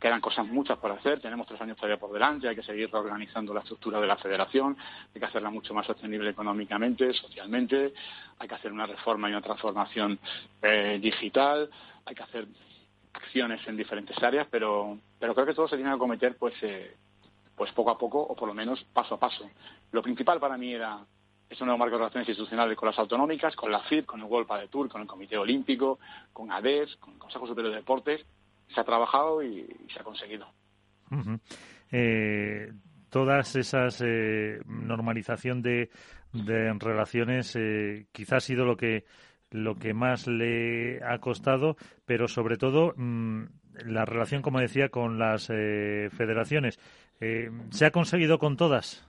Quedan cosas muchas por hacer, tenemos tres años todavía por delante, hay que seguir reorganizando la estructura de la federación, hay que hacerla mucho más sostenible económicamente, socialmente, hay que hacer una reforma y una transformación eh, digital, hay que hacer acciones en diferentes áreas, pero, pero creo que todo se tiene que cometer pues, eh, pues poco a poco o por lo menos paso a paso. Lo principal para mí era ese nuevo marco de relaciones institucionales con las autonómicas, con la FIP, con el World Padel Tour, con el Comité Olímpico, con ADES, con el Consejo Superior de Deportes. Se ha trabajado y, se ha conseguido. eh, todas esas eh, normalización de, de relaciones eh, quizás ha sido lo que lo que más le ha costado, pero sobre todo mm, la relación, como decía, con las eh, federaciones. Eh, ¿Se ha conseguido con todas?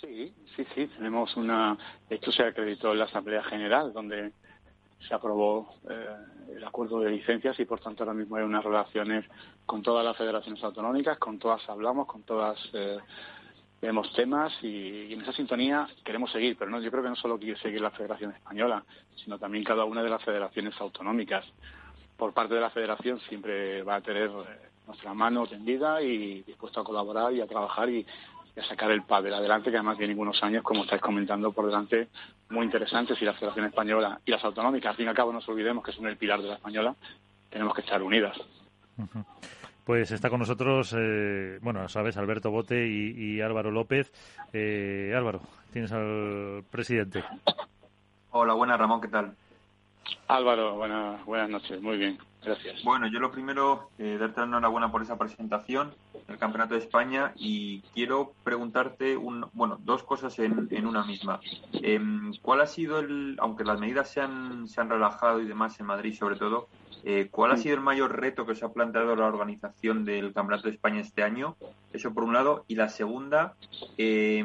Sí, sí, sí. Tenemos una. De se acreditó en la Asamblea General, donde se aprobó eh, el acuerdo de licencias y, por tanto, ahora mismo hay unas relaciones con todas las federaciones autonómicas, con todas hablamos, con todas vemos temas y, en esa sintonía queremos seguir, pero no, yo creo que no solo quiere seguir la Federación Española, sino también cada una de las federaciones autonómicas. Por parte de la Federación siempre va a tener eh, nuestra mano tendida y dispuesto a colaborar y a trabajar y, a sacar el pádel adelante, que además tiene unos años, como estáis comentando, por delante muy interesantes y la Federación Española y las autonómicas, al fin y al cabo, no nos olvidemos que son el pilar de la española, tenemos que estar unidas. Pues está con nosotros, eh, bueno, sabes, Alberto Bote y, Álvaro López. Eh, Álvaro, tienes al presidente. Hola, buenas, Ramón, ¿qué tal? Álvaro, buenas, buenas noches, muy bien, gracias. Bueno, yo lo primero, eh, darte la enhorabuena por esa presentación del Campeonato de España y quiero preguntarte, un, bueno, dos cosas en, en una misma. Em, ¿Cuál ha sido el, aunque las medidas se han, se han relajado y demás en Madrid sobre todo, eh, ¿Cuál ha sido el mayor reto que os ha planteado la organización del Campeonato de España este año? Eso por un lado. Y la segunda, eh,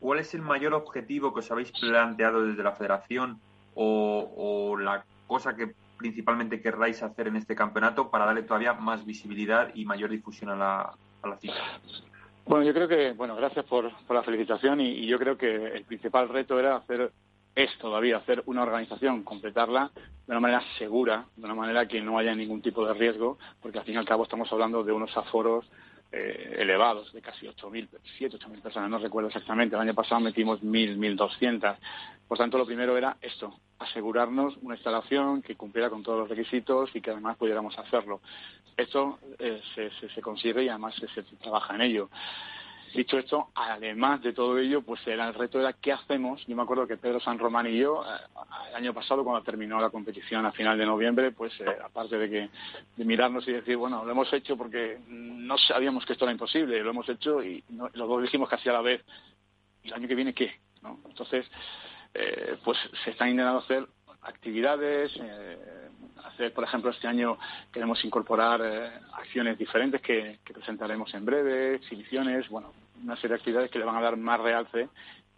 ¿cuál es el mayor objetivo que os habéis planteado desde la federación o, la cosa que principalmente querráis hacer en este campeonato para darle todavía más visibilidad y mayor difusión a la, a la cita? Bueno, yo creo que, bueno, gracias por, la felicitación y, yo creo que el principal reto era hacer es todavía hacer una organización, completarla de una manera segura, de una manera que no haya ningún tipo de riesgo, porque al fin y al cabo estamos hablando de unos aforos eh, elevados, de casi 8.000, 7.000, 8.000 personas, no recuerdo exactamente. El año pasado metimos 1.000, 1.200. Por tanto, lo primero era esto, asegurarnos una instalación que cumpliera con todos los requisitos y que además pudiéramos hacerlo. Esto eh, se, se, consigue y además se trabaja en ello. Dicho esto, además de todo ello, pues era el reto era qué hacemos. Yo me acuerdo que Pedro San Román y yo, eh, el año pasado, cuando terminó la competición a final de noviembre, pues eh, aparte de que de mirarnos y decir, bueno, lo hemos hecho porque no sabíamos que esto era imposible, lo hemos hecho y los dos dijimos casi a la vez, ¿y el año que viene qué? ¿No? Entonces, eh, pues se están intentando hacer actividades, hacer, por ejemplo, este año queremos incorporar acciones diferentes que, presentaremos en breve, exhibiciones, bueno, una serie de actividades que le van a dar más realce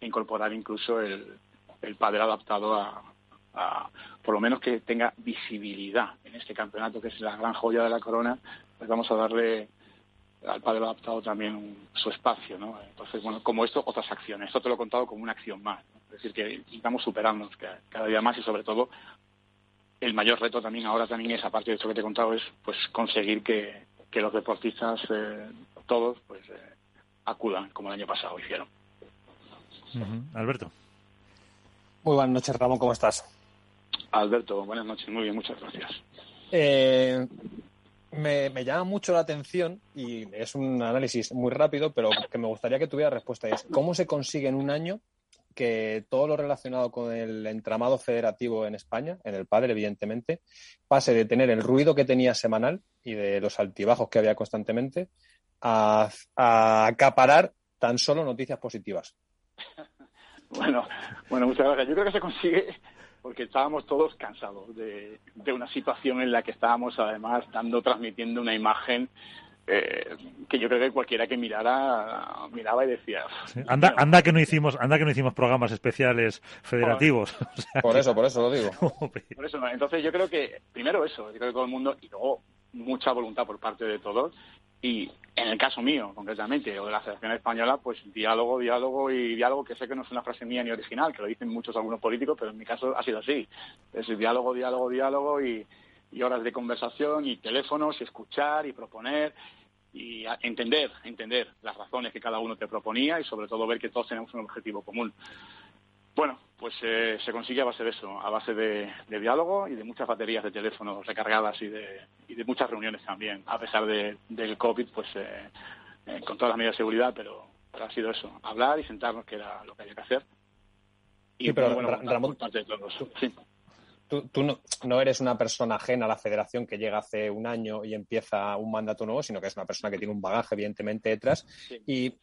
e incorporar incluso el, el padre adaptado a, por lo menos que tenga visibilidad en este campeonato que es la gran joya de la corona, pues vamos a darle al padre adaptado también su espacio, ¿no? Entonces, bueno, como esto, otras acciones. Esto te lo he contado como una acción más. Es decir, que intentamos superarnos cada día más y sobre todo el mayor reto también ahora también es, aparte de esto que te he contado, es pues conseguir que, que los deportistas, eh, todos, pues eh, acudan, como el año pasado hicieron. Alberto. Muy buenas noches, Ramón, ¿cómo estás? Alberto, buenas noches, muy bien, muchas gracias. Eh, me, llama mucho la atención y es un análisis muy rápido, pero que me gustaría que tuviera respuesta. Es cómo se consigue en un año que todo lo relacionado con el entramado federativo en España, en el padre, evidentemente, pase de tener el ruido que tenía semanal y de los altibajos que había constantemente a, acaparar tan solo noticias positivas. Bueno, bueno, muchas gracias. Yo creo que se consigue porque estábamos todos cansados de, una situación en la que estábamos además dando, transmitiendo una imagen eh, que yo creo que cualquiera que mirara miraba y decía anda anda que no hicimos anda que no hicimos programas especiales federativos. Por eso por eso lo digo. Por eso entonces yo creo que primero eso yo creo que todo el mundo y luego mucha voluntad por parte de todos y en el caso mío, concretamente, o de la Federación Española, pues diálogo, diálogo y diálogo, que sé que no es una frase mía ni original, que lo dicen muchos algunos políticos, pero en mi caso ha sido así. Es diálogo, diálogo, diálogo y, horas de conversación y teléfonos y escuchar y proponer y entender, entender las razones que cada uno te proponía y sobre todo ver que todos tenemos un objetivo común. Bueno, pues eh, se consigue a base de eso, a base de, diálogo y de muchas baterías de teléfono recargadas y de, y de muchas reuniones también, a pesar de, del COVID, pues eh, eh, con todas las medidas de seguridad, pero, ha sido eso, hablar y sentarnos, que era lo que había que hacer. Y pero bueno, Ramón, de todos. Sí tú, no, eres una persona ajena a la federación que llega hace un año y empieza un mandato nuevo, sino que es una persona que tiene un bagaje, evidentemente, detrás. ¿Y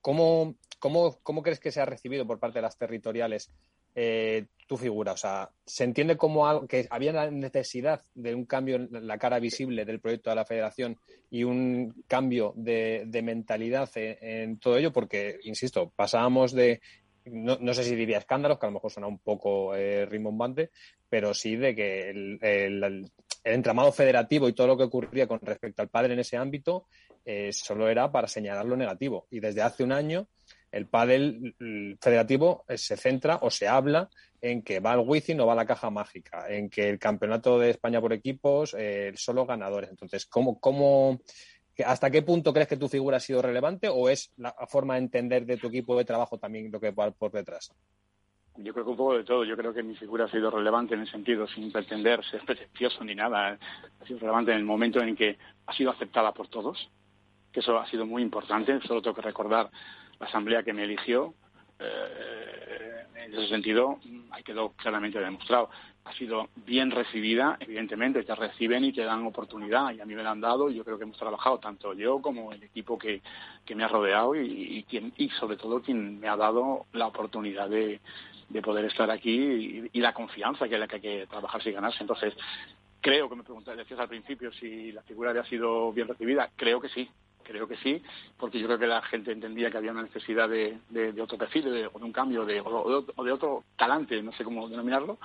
cómo, cómo, crees que se ha recibido por parte de las territoriales eh, tu figura? O sea, ¿se entiende como que había la necesidad de un cambio en la cara visible del proyecto de la federación y un cambio de, mentalidad en, todo ello? Porque, insisto, pasábamos de no, no, sé si diría escándalos, que a lo mejor suena un poco eh, rimbombante, pero sí de que el, entramado federativo y todo lo que ocurría con respecto al padre en ese ámbito eh, solo era para señalar lo negativo. Y desde hace un año el pádel federativo eh, se centra o se habla en que va al wifi, no va a la caja mágica, en que el campeonato de España por equipos, eh, solo ganadores. Entonces, ¿cómo, cómo, ¿Hasta qué punto crees que tu figura ha sido relevante o es la forma de entender de tu equipo de trabajo también lo que va por detrás? Yo creo que un poco de todo. Yo creo que mi figura ha sido relevante en el sentido, sin pretender ser pretencioso ni nada. Ha sido relevante en el momento en que ha sido aceptada por todos, que eso ha sido muy importante. Solo tengo que recordar la asamblea que me eligió. Eh, en ese sentido, ahí quedó claramente demostrado ha sido bien recibida, evidentemente te reciben y te dan oportunidad y a mí me la han dado y yo creo que hemos trabajado tanto yo como el equipo que, me ha rodeado y, quien, y sobre todo quien me ha dado la oportunidad de, poder estar aquí y, la confianza que, la que hay que trabajar y ganarse. Entonces, creo que me preguntaste, decías al principio si la figura había sido bien recibida, creo que sí, creo que sí, porque yo creo que la gente entendía que había una necesidad de, otro perfil, de, de un cambio, de, o de otro talante, no sé cómo denominarlo,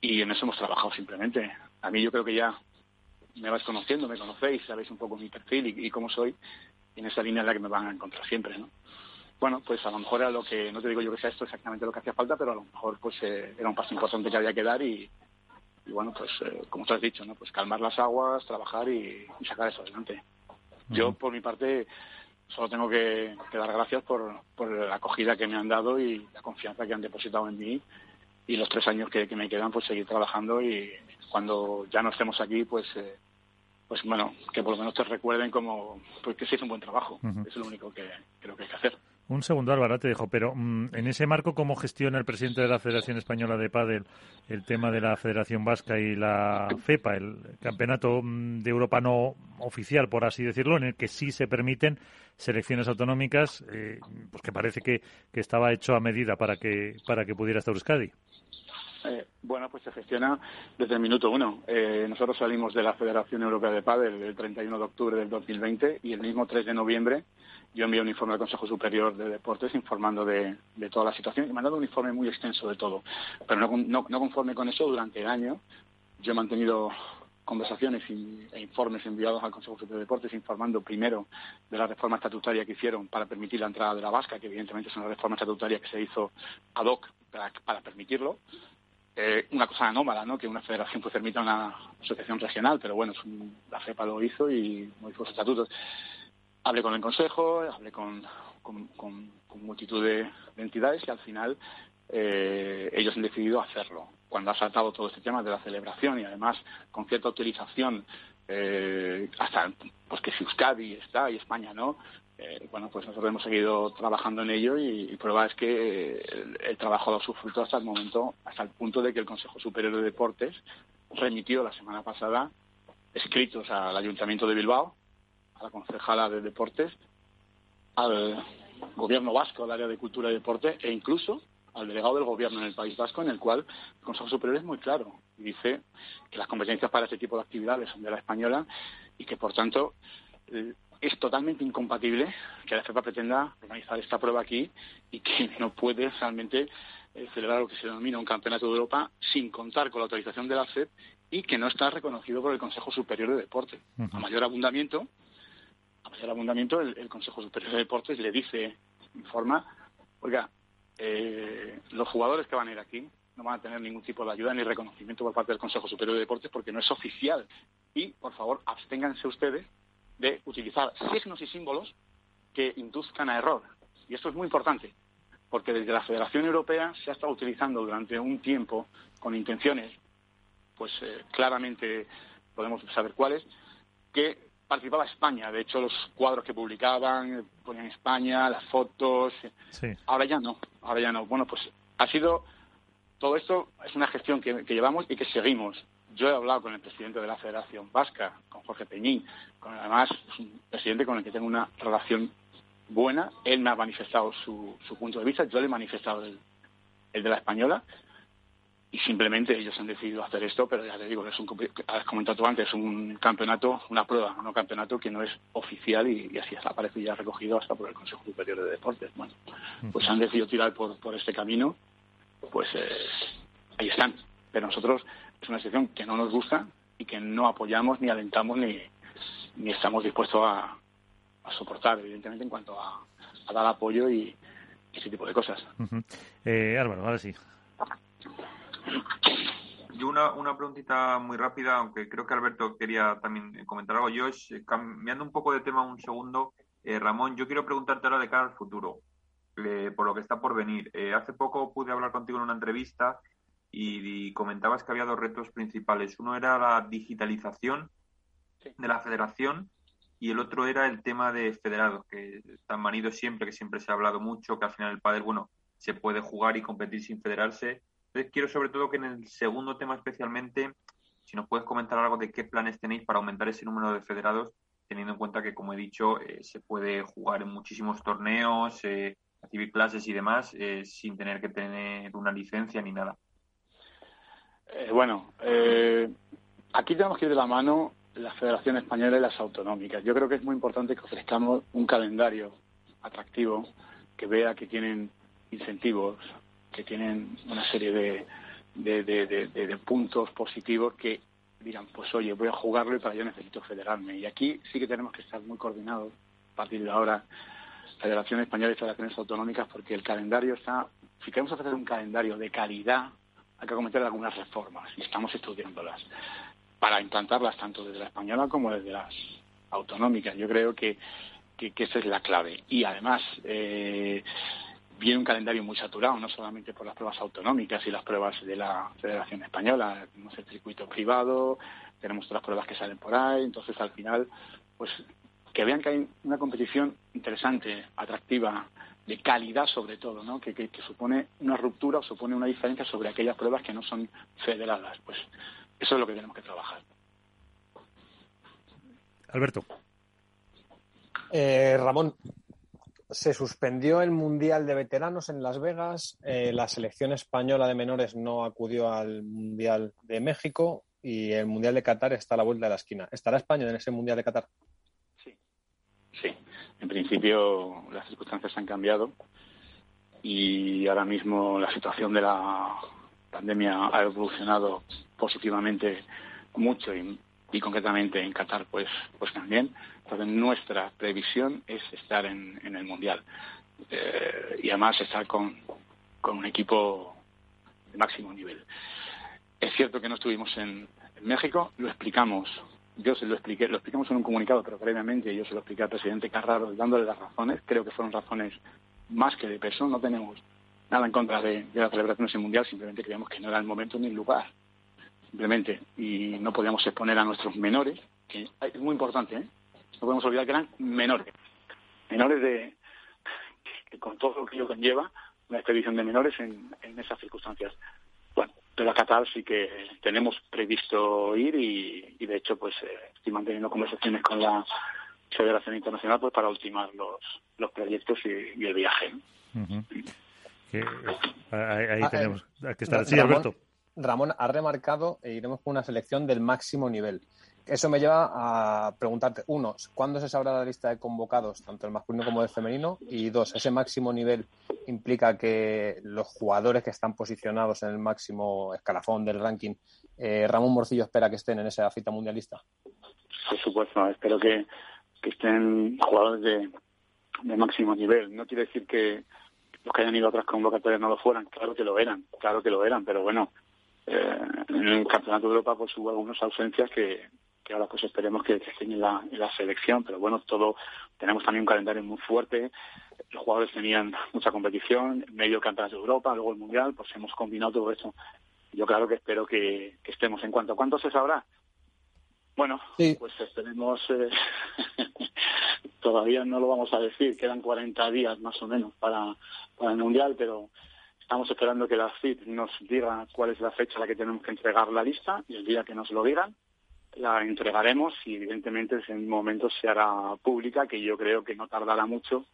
y en eso hemos trabajado simplemente. A mí yo creo que ya me vais conociendo, me conocéis, sabéis un poco mi perfil y, cómo soy, y en esa línea es la que me van a encontrar siempre, ¿no? Bueno, pues a lo mejor era lo que, no te digo yo que sea esto exactamente lo que hacía falta, pero a lo mejor pues eh, era un paso importante que había que dar y, bueno, pues eh, como te has dicho, ¿no? Pues calmar las aguas, trabajar y, sacar eso adelante. Yo, por mi parte, solo tengo que, dar gracias por, por la acogida que me han dado y la confianza que han depositado en mí y los tres años que, me quedan pues seguir trabajando y cuando ya no estemos aquí pues eh, pues bueno que por lo menos te recuerden como pues que se hizo un buen trabajo. Es lo único que creo que hay que hacer. Un segundo, Álvaro, te dejo, pero mm, en ese marco, ¿cómo gestiona el presidente de la Federación Española de Padel el tema de la Federación Vasca y la FEPA, el campeonato mm, de Europa no oficial, por así decirlo, en el que sí se permiten selecciones autonómicas, eh, pues que parece que, que, estaba hecho a medida para que, para que pudiera estar Euskadi? Eh, bueno, pues se gestiona desde el minuto uno. Eh, nosotros salimos de la Federación Europea de Padel el 31 de octubre del 2020 y el mismo 3 de noviembre yo envié un informe al Consejo Superior de Deportes informando de, toda la situación y dado un informe muy extenso de todo. Pero no, conforme con eso, durante el año yo he mantenido conversaciones e informes enviados al Consejo Superior de Deportes informando primero de la reforma estatutaria que hicieron para permitir la entrada de la vasca, que evidentemente es una reforma estatutaria que se hizo ad hoc para permitirlo, eh, una cosa anómala, ¿no? Que una federación pues permita una asociación regional, pero bueno, la FEPA lo hizo y modificó sus estatutos. Hablé con el Consejo, hablé con, con, multitud de, entidades y al final eh, ellos han decidido hacerlo. Cuando ha saltado todo este tema de la celebración y además con cierta utilización, eh, hasta pues que si Euskadi está y España no, eh, bueno, pues nosotros hemos seguido trabajando en ello y, prueba es que el, trabajo ha dado su fruto hasta el momento, hasta el punto de que el Consejo Superior de Deportes remitió la semana pasada escritos al Ayuntamiento de Bilbao, a la concejala de Deportes, al Gobierno Vasco, al área de Cultura y Deporte, e incluso al delegado del Gobierno en el País Vasco, en el cual el Consejo Superior es muy claro y dice que las competencias para este tipo de actividades son de la española y que, por tanto, es totalmente incompatible que la FEPA pretenda organizar esta prueba aquí y que no puede realmente eh, celebrar lo que se denomina un campeonato de Europa sin contar con la autorización de la FEP y que no está reconocido por el Consejo Superior de Deportes. A mayor abundamiento, a mayor abundamiento el, Consejo Superior de Deportes le dice, informa, oiga, eh, los jugadores que van a ir aquí no van a tener ningún tipo de ayuda ni reconocimiento por parte del Consejo Superior de Deportes porque no es oficial. Y, por favor, absténganse ustedes de utilizar signos y símbolos que induzcan a error. Y esto es muy importante, porque desde la Federación Europea se ha estado utilizando durante un tiempo con intenciones, pues eh, claramente podemos saber cuáles, que participaba España. De hecho, los cuadros que publicaban ponían España, las fotos. Ahora ya no, ahora ya no. Bueno, pues ha sido todo esto es una gestión que, llevamos y que seguimos. Yo he hablado con el presidente de la Federación Vasca, con Jorge Peñín, con además es un presidente con el que tengo una relación buena. Él me ha manifestado su, punto de vista, yo le he manifestado el, de la española y simplemente ellos han decidido hacer esto, pero ya te digo, es un, has comentado antes, un campeonato, una prueba, un campeonato que no es oficial y, así aparece ya recogido hasta por el Consejo Superior de Deportes. Bueno, pues han decidido tirar por, por este camino, pues eh, ahí están. Pero nosotros es una situación que no nos gusta y que no apoyamos ni alentamos ni, ni estamos dispuestos a, a soportar, evidentemente, en cuanto a, dar apoyo y, ese tipo de cosas. eh, Álvaro, ahora sí. Yo una, una preguntita muy rápida, aunque creo que Alberto quería también comentar algo. Yo, eh, cambiando un poco de tema un segundo, eh, Ramón, yo quiero preguntarte ahora de cara al futuro, eh, por lo que está por venir. hace poco pude hablar contigo en una entrevista y, comentabas que había dos retos principales. Uno era la digitalización de la federación y el otro era el tema de federados, que están manidos siempre, que siempre se ha hablado mucho, que al final el pádel, bueno, se puede jugar y competir sin federarse. Entonces quiero sobre todo que en el segundo tema especialmente, si nos puedes comentar algo de qué planes tenéis para aumentar ese número de federados, teniendo en cuenta que, como he dicho, eh, se puede jugar en muchísimos torneos, eh, recibir clases y demás, eh, sin tener que tener una licencia ni nada. Bueno, aquí tenemos que ir de la mano la Federación Española y las autonómicas. Yo creo que es muy importante que ofrezcamos un calendario atractivo que vea que tienen incentivos, que tienen una serie de, puntos positivos que digan, pues oye, voy a jugarlo y para ello necesito federarme. Y aquí sí que tenemos que estar muy coordinados a partir de ahora, Federación Española y Federaciones Autonómicas, porque el calendario está, si queremos hacer un calendario de calidad, hay que cometer algunas reformas y estamos estudiándolas para implantarlas tanto desde la española como desde las autonómicas. Yo creo que, que, esa es la clave. Y además, eh, viene un calendario muy saturado, no solamente por las pruebas autonómicas y las pruebas de la Federación Española, tenemos el circuito privado, tenemos otras pruebas que salen por ahí, entonces al final, pues que vean que hay una competición interesante, atractiva, de calidad sobre todo, ¿no? que, que supone una ruptura o supone una diferencia sobre aquellas pruebas que no son federadas. Pues eso es lo que tenemos que trabajar. Alberto. Eh, Ramón, se suspendió el Mundial de Veteranos en Las Vegas, eh, la selección española de menores no acudió al Mundial de México y el Mundial de Qatar está a la vuelta de la esquina. ¿Estará España en ese Mundial de Qatar? Sí, sí. En principio las circunstancias han cambiado y ahora mismo la situación de la pandemia ha evolucionado positivamente mucho y, concretamente en Qatar pues pues también. Entonces nuestra previsión es estar en, el mundial eh, y además estar con, con un equipo de máximo nivel. Es cierto que no estuvimos en, México lo explicamos yo se lo expliqué lo explicamos en un comunicado pero previamente yo se lo expliqué al presidente Carraro dándole las razones creo que fueron razones más que de peso no tenemos nada en contra de, de la celebración de mundial simplemente creíamos que no era el momento ni el lugar simplemente, y no podíamos exponer a nuestros menores, que es muy importante, ¿eh? no podemos olvidar que eran menores, menores de que con todo lo que ello conlleva una expedición de menores en, esas circunstancias. Bueno, pero a Qatar sí que tenemos previsto ir y, de hecho pues eh, estoy manteniendo conversaciones con la Federación Internacional pues para ultimar los, los proyectos y, el viaje. ahí, ah, tenemos eh, que estar. Sí, Alberto. Ramón ha remarcado e iremos con una selección del máximo nivel. Eso me lleva a preguntarte, uno, ¿cuándo se sabrá la lista de convocados, tanto el masculino como el femenino? Y dos, ¿ese máximo nivel implica que los jugadores que están posicionados en el máximo escalafón del ranking, eh, Ramón Morcillo espera que estén en esa cita mundialista? Por supuesto, espero que, estén jugadores de, de máximo nivel. No quiere decir que los que hayan ido a otras convocatorias no lo fueran, claro que lo eran, claro que lo eran, pero bueno, eh, en el Campeonato de Europa pues hubo algunas ausencias que, que ahora pues esperemos que, estén en la, en la selección, pero bueno, todo, tenemos también un calendario muy fuerte, los jugadores tenían mucha competición, medio campeonato de Europa, luego el Mundial, pues hemos combinado todo eso. Yo claro que espero que, estemos. En cuanto a cuánto se sabrá, bueno, pues esperemos, eh, todavía no lo vamos a decir, quedan 40 días más o menos para, para el Mundial, pero estamos esperando que la CID nos diga cuál es la fecha a la que tenemos que entregar la lista y el día que nos lo digan la entregaremos y evidentemente en un momento se hará pública, que yo creo que no tardará mucho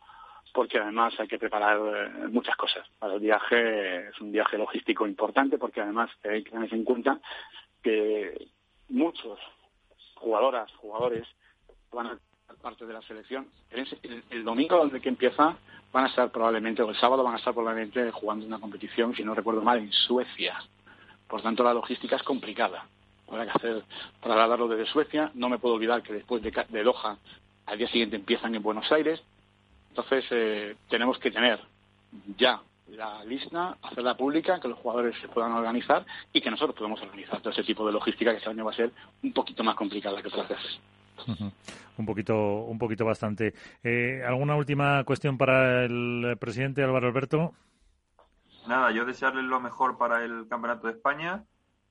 porque además hay que preparar eh, muchas cosas. Para el viaje es un viaje logístico importante porque además hay que tener en cuenta que muchos jugadoras, jugadores van a ser parte de la selección. El, el, domingo donde que empieza van a estar probablemente, o el sábado van a estar probablemente jugando una competición, si no recuerdo mal, en Suecia. Por tanto, la logística es complicada. Habrá que hacer trasladarlo desde Suecia. No me puedo olvidar que después de, de Doha, al día siguiente empiezan en Buenos Aires. Entonces, eh, tenemos que tener ya la lista, hacerla pública, que los jugadores se puedan organizar y que nosotros podamos organizar todo ese tipo de logística que este año va a ser un poquito más complicada que otras veces. Un poquito, un poquito bastante. Eh, ¿Alguna última cuestión para el presidente Álvaro Alberto? Nada, yo desearle lo mejor para el Campeonato de España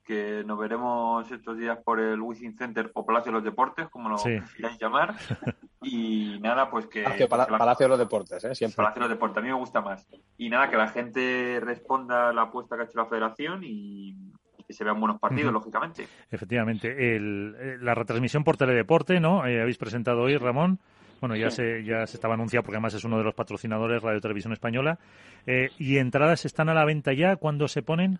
que nos veremos estos días por el Wizzing Center o Palacio de los Deportes, como lo queráis llamar. Y nada, pues que... Palacio, de los Deportes, ¿eh? Siempre. Palacio de los Deportes, a mí me gusta más. Y nada, que la gente responda a la apuesta que ha hecho la federación y, que se vean buenos partidos, lógicamente. Efectivamente. El, eh, la retransmisión por Teledeporte, ¿no? Eh, habéis presentado hoy, Ramón. Bueno, ya, se, ya se estaba anunciado porque además es uno de los patrocinadores Radio Televisión Española. Eh, ¿Y entradas están a la venta ya? ¿Cuándo se ponen?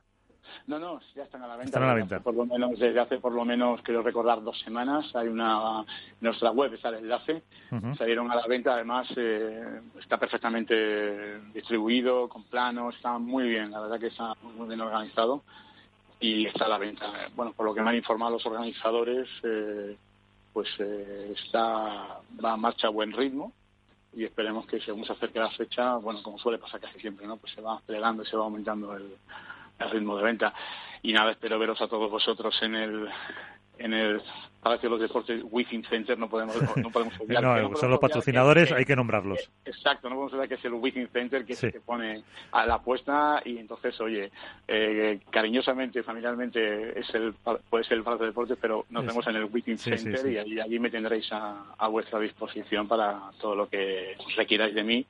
No, no, ya están a la venta. Están a la venta. Por lo menos, desde hace por lo menos, quiero recordar, dos semanas. Hay una. nuestra web está el enlace. Salieron a la venta, además, eh, está perfectamente distribuido, con planos, está muy bien. La verdad que está muy bien organizado. Y está a la venta. Bueno, por lo que me han informado los organizadores, eh, pues eh, está va a marcha a buen ritmo y esperemos que según se acerque la fecha, bueno, como suele pasar casi siempre, ¿no? Pues se va acelerando y se va aumentando el, el ritmo de venta. Y nada, espero veros a todos vosotros en el en el Palacio de los Deportes Within Center, no podemos, no podemos olvidar. no, son los patrocinadores, hay que nombrarlos. Exacto, no podemos olvidar que es el Within Center que se pone a la apuesta y entonces, oye, eh, cariñosamente, familiarmente, es el, puede ser el Palacio de Deportes, pero nos vemos en el Within Center y allí, allí, me tendréis a, a, vuestra disposición para todo lo que requieráis de mí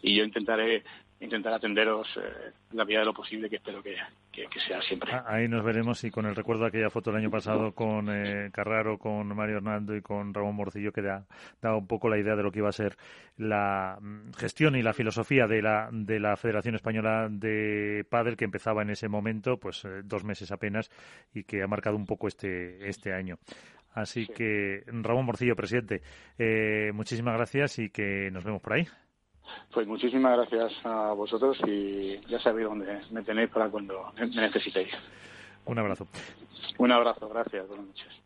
y yo intentaré intentar atenderos eh, la medida de lo posible, que espero que, sea siempre. Ah, ahí nos veremos y con el recuerdo de aquella foto del año pasado con eh, Carraro, con Mario Hernando y con Ramón Morcillo, que da, un poco la idea de lo que iba a ser la mm, gestión y la filosofía de la, de la Federación Española de Padel, que empezaba en ese momento, pues eh, dos meses apenas, y que ha marcado un poco este, este año. Así que, Ramón Morcillo, presidente, eh, muchísimas gracias y que nos vemos por ahí. Pues muchísimas gracias a vosotros y ya sabéis dónde me tenéis para cuando me necesitéis. Un abrazo. Un abrazo, gracias. Buenas noches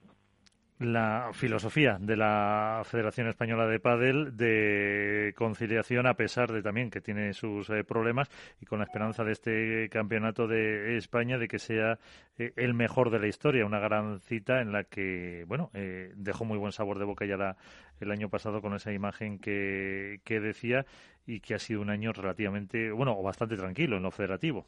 la filosofía de la Federación Española de Padel de conciliación a pesar de también que tiene sus eh, problemas y con la esperanza de este campeonato de España de que sea eh, el mejor de la historia, una gran cita en la que bueno eh, dejó muy buen sabor de boca ya la, el año pasado con esa imagen que, que decía y que ha sido un año relativamente bueno o bastante tranquilo en lo federativo.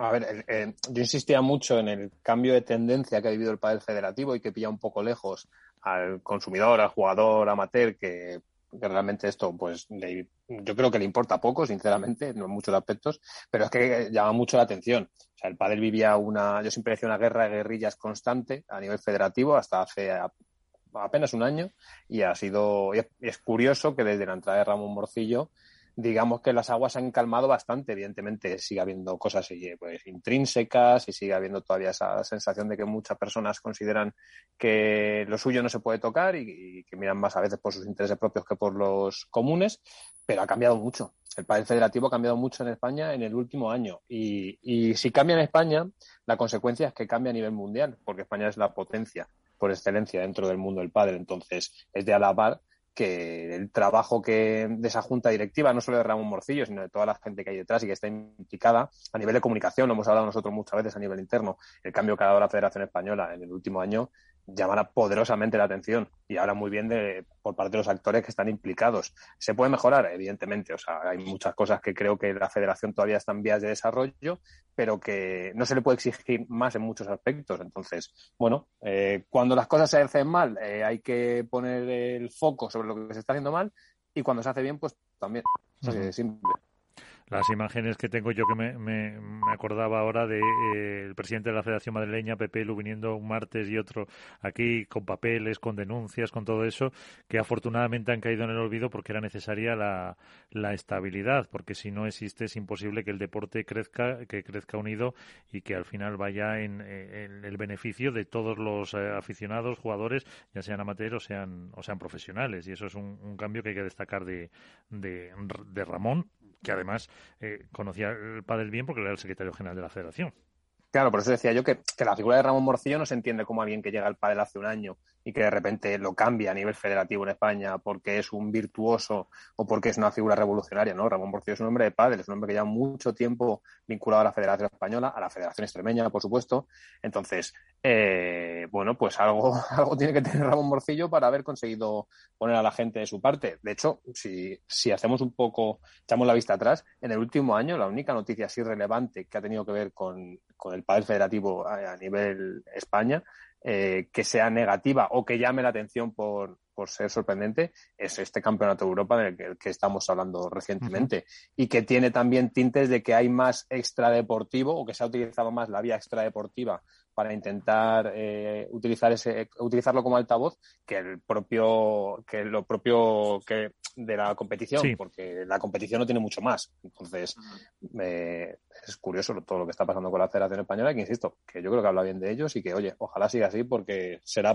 A ver, yo insistía mucho en el cambio de tendencia que ha vivido el padre federativo y que pilla un poco lejos al consumidor, al jugador amateur, que, realmente esto, pues, yo creo que le importa poco, sinceramente, en muchos aspectos, pero es que llama mucho la atención. O sea, el padre vivía una, yo siempre decía una guerra de guerrillas constante a nivel federativo hasta hace apenas un año y ha sido, y es curioso que desde la entrada de Ramón Morcillo digamos que las aguas han calmado bastante. Evidentemente sigue habiendo cosas eh, pues, intrínsecas y sigue habiendo todavía esa sensación de que muchas personas consideran que lo suyo no se puede tocar y, que miran más a veces por sus intereses propios que por los comunes, pero ha cambiado mucho. El país federativo ha cambiado mucho en España en el último año y, y si cambia en España, la consecuencia es que cambia a nivel mundial, porque España es la potencia por excelencia dentro del mundo del padre. Entonces, es de alabar que el trabajo que de esa junta directiva, no solo de Ramón Morcillo, sino de toda la gente que hay detrás y que está implicada a nivel de comunicación, lo hemos hablado nosotros muchas veces a nivel interno, el cambio que ha dado la Federación Española en el último año llamara poderosamente la atención y ahora muy bien de, por parte de los actores que están implicados. ¿Se puede mejorar? Evidentemente. O sea, hay muchas cosas que creo que la federación todavía está en vías de desarrollo, pero que no se le puede exigir más en muchos aspectos. Entonces, bueno, eh, cuando las cosas se hacen mal, eh, hay que poner el foco sobre lo que se está haciendo mal y cuando se hace bien, pues también. Es simple las imágenes que tengo yo que me, me, acordaba ahora de eh, el presidente de la Federación Madrileña, Pepe Lu, viniendo un martes y otro aquí con papeles, con denuncias, con todo eso, que afortunadamente han caído en el olvido porque era necesaria la, la estabilidad, porque si no existe es imposible que el deporte crezca, que crezca unido y que al final vaya en, el beneficio de todos los eh, aficionados, jugadores, ya sean amateurs o sean, o sean profesionales. Y eso es un, cambio que hay que destacar de, de, de Ramón que además eh, conocía el padre bien porque era el secretario general de la federación. Claro, por eso decía yo que, que, la figura de Ramón Morcillo no se entiende como alguien que llega al pádel hace un año y que de repente lo cambia a nivel federativo en España porque es un virtuoso o porque es una figura revolucionaria, ¿no? Ramón Morcillo es un hombre de pádel, es un hombre que lleva mucho tiempo vinculado a la Federación Española, a la Federación Extremeña, por supuesto. Entonces, eh, bueno, pues algo, algo tiene que tener Ramón Morcillo para haber conseguido poner a la gente de su parte. De hecho, si, si hacemos un poco, echamos la vista atrás, en el último año la única noticia así relevante que ha tenido que ver con, con el pádel federativo a, nivel España, eh, que sea negativa o que llame la atención por, por ser sorprendente, es este campeonato de Europa del que, que estamos hablando recientemente. Y que tiene también tintes de que hay más extradeportivo o que se ha utilizado más la vía extradeportiva para intentar eh, utilizar ese, utilizarlo como altavoz que el propio, que lo propio que de la competición, porque la competición no tiene mucho más. Entonces, es curioso todo lo que está pasando con la Federación Española, que insisto, que yo creo que habla bien de ellos y que, oye, ojalá siga así, porque será,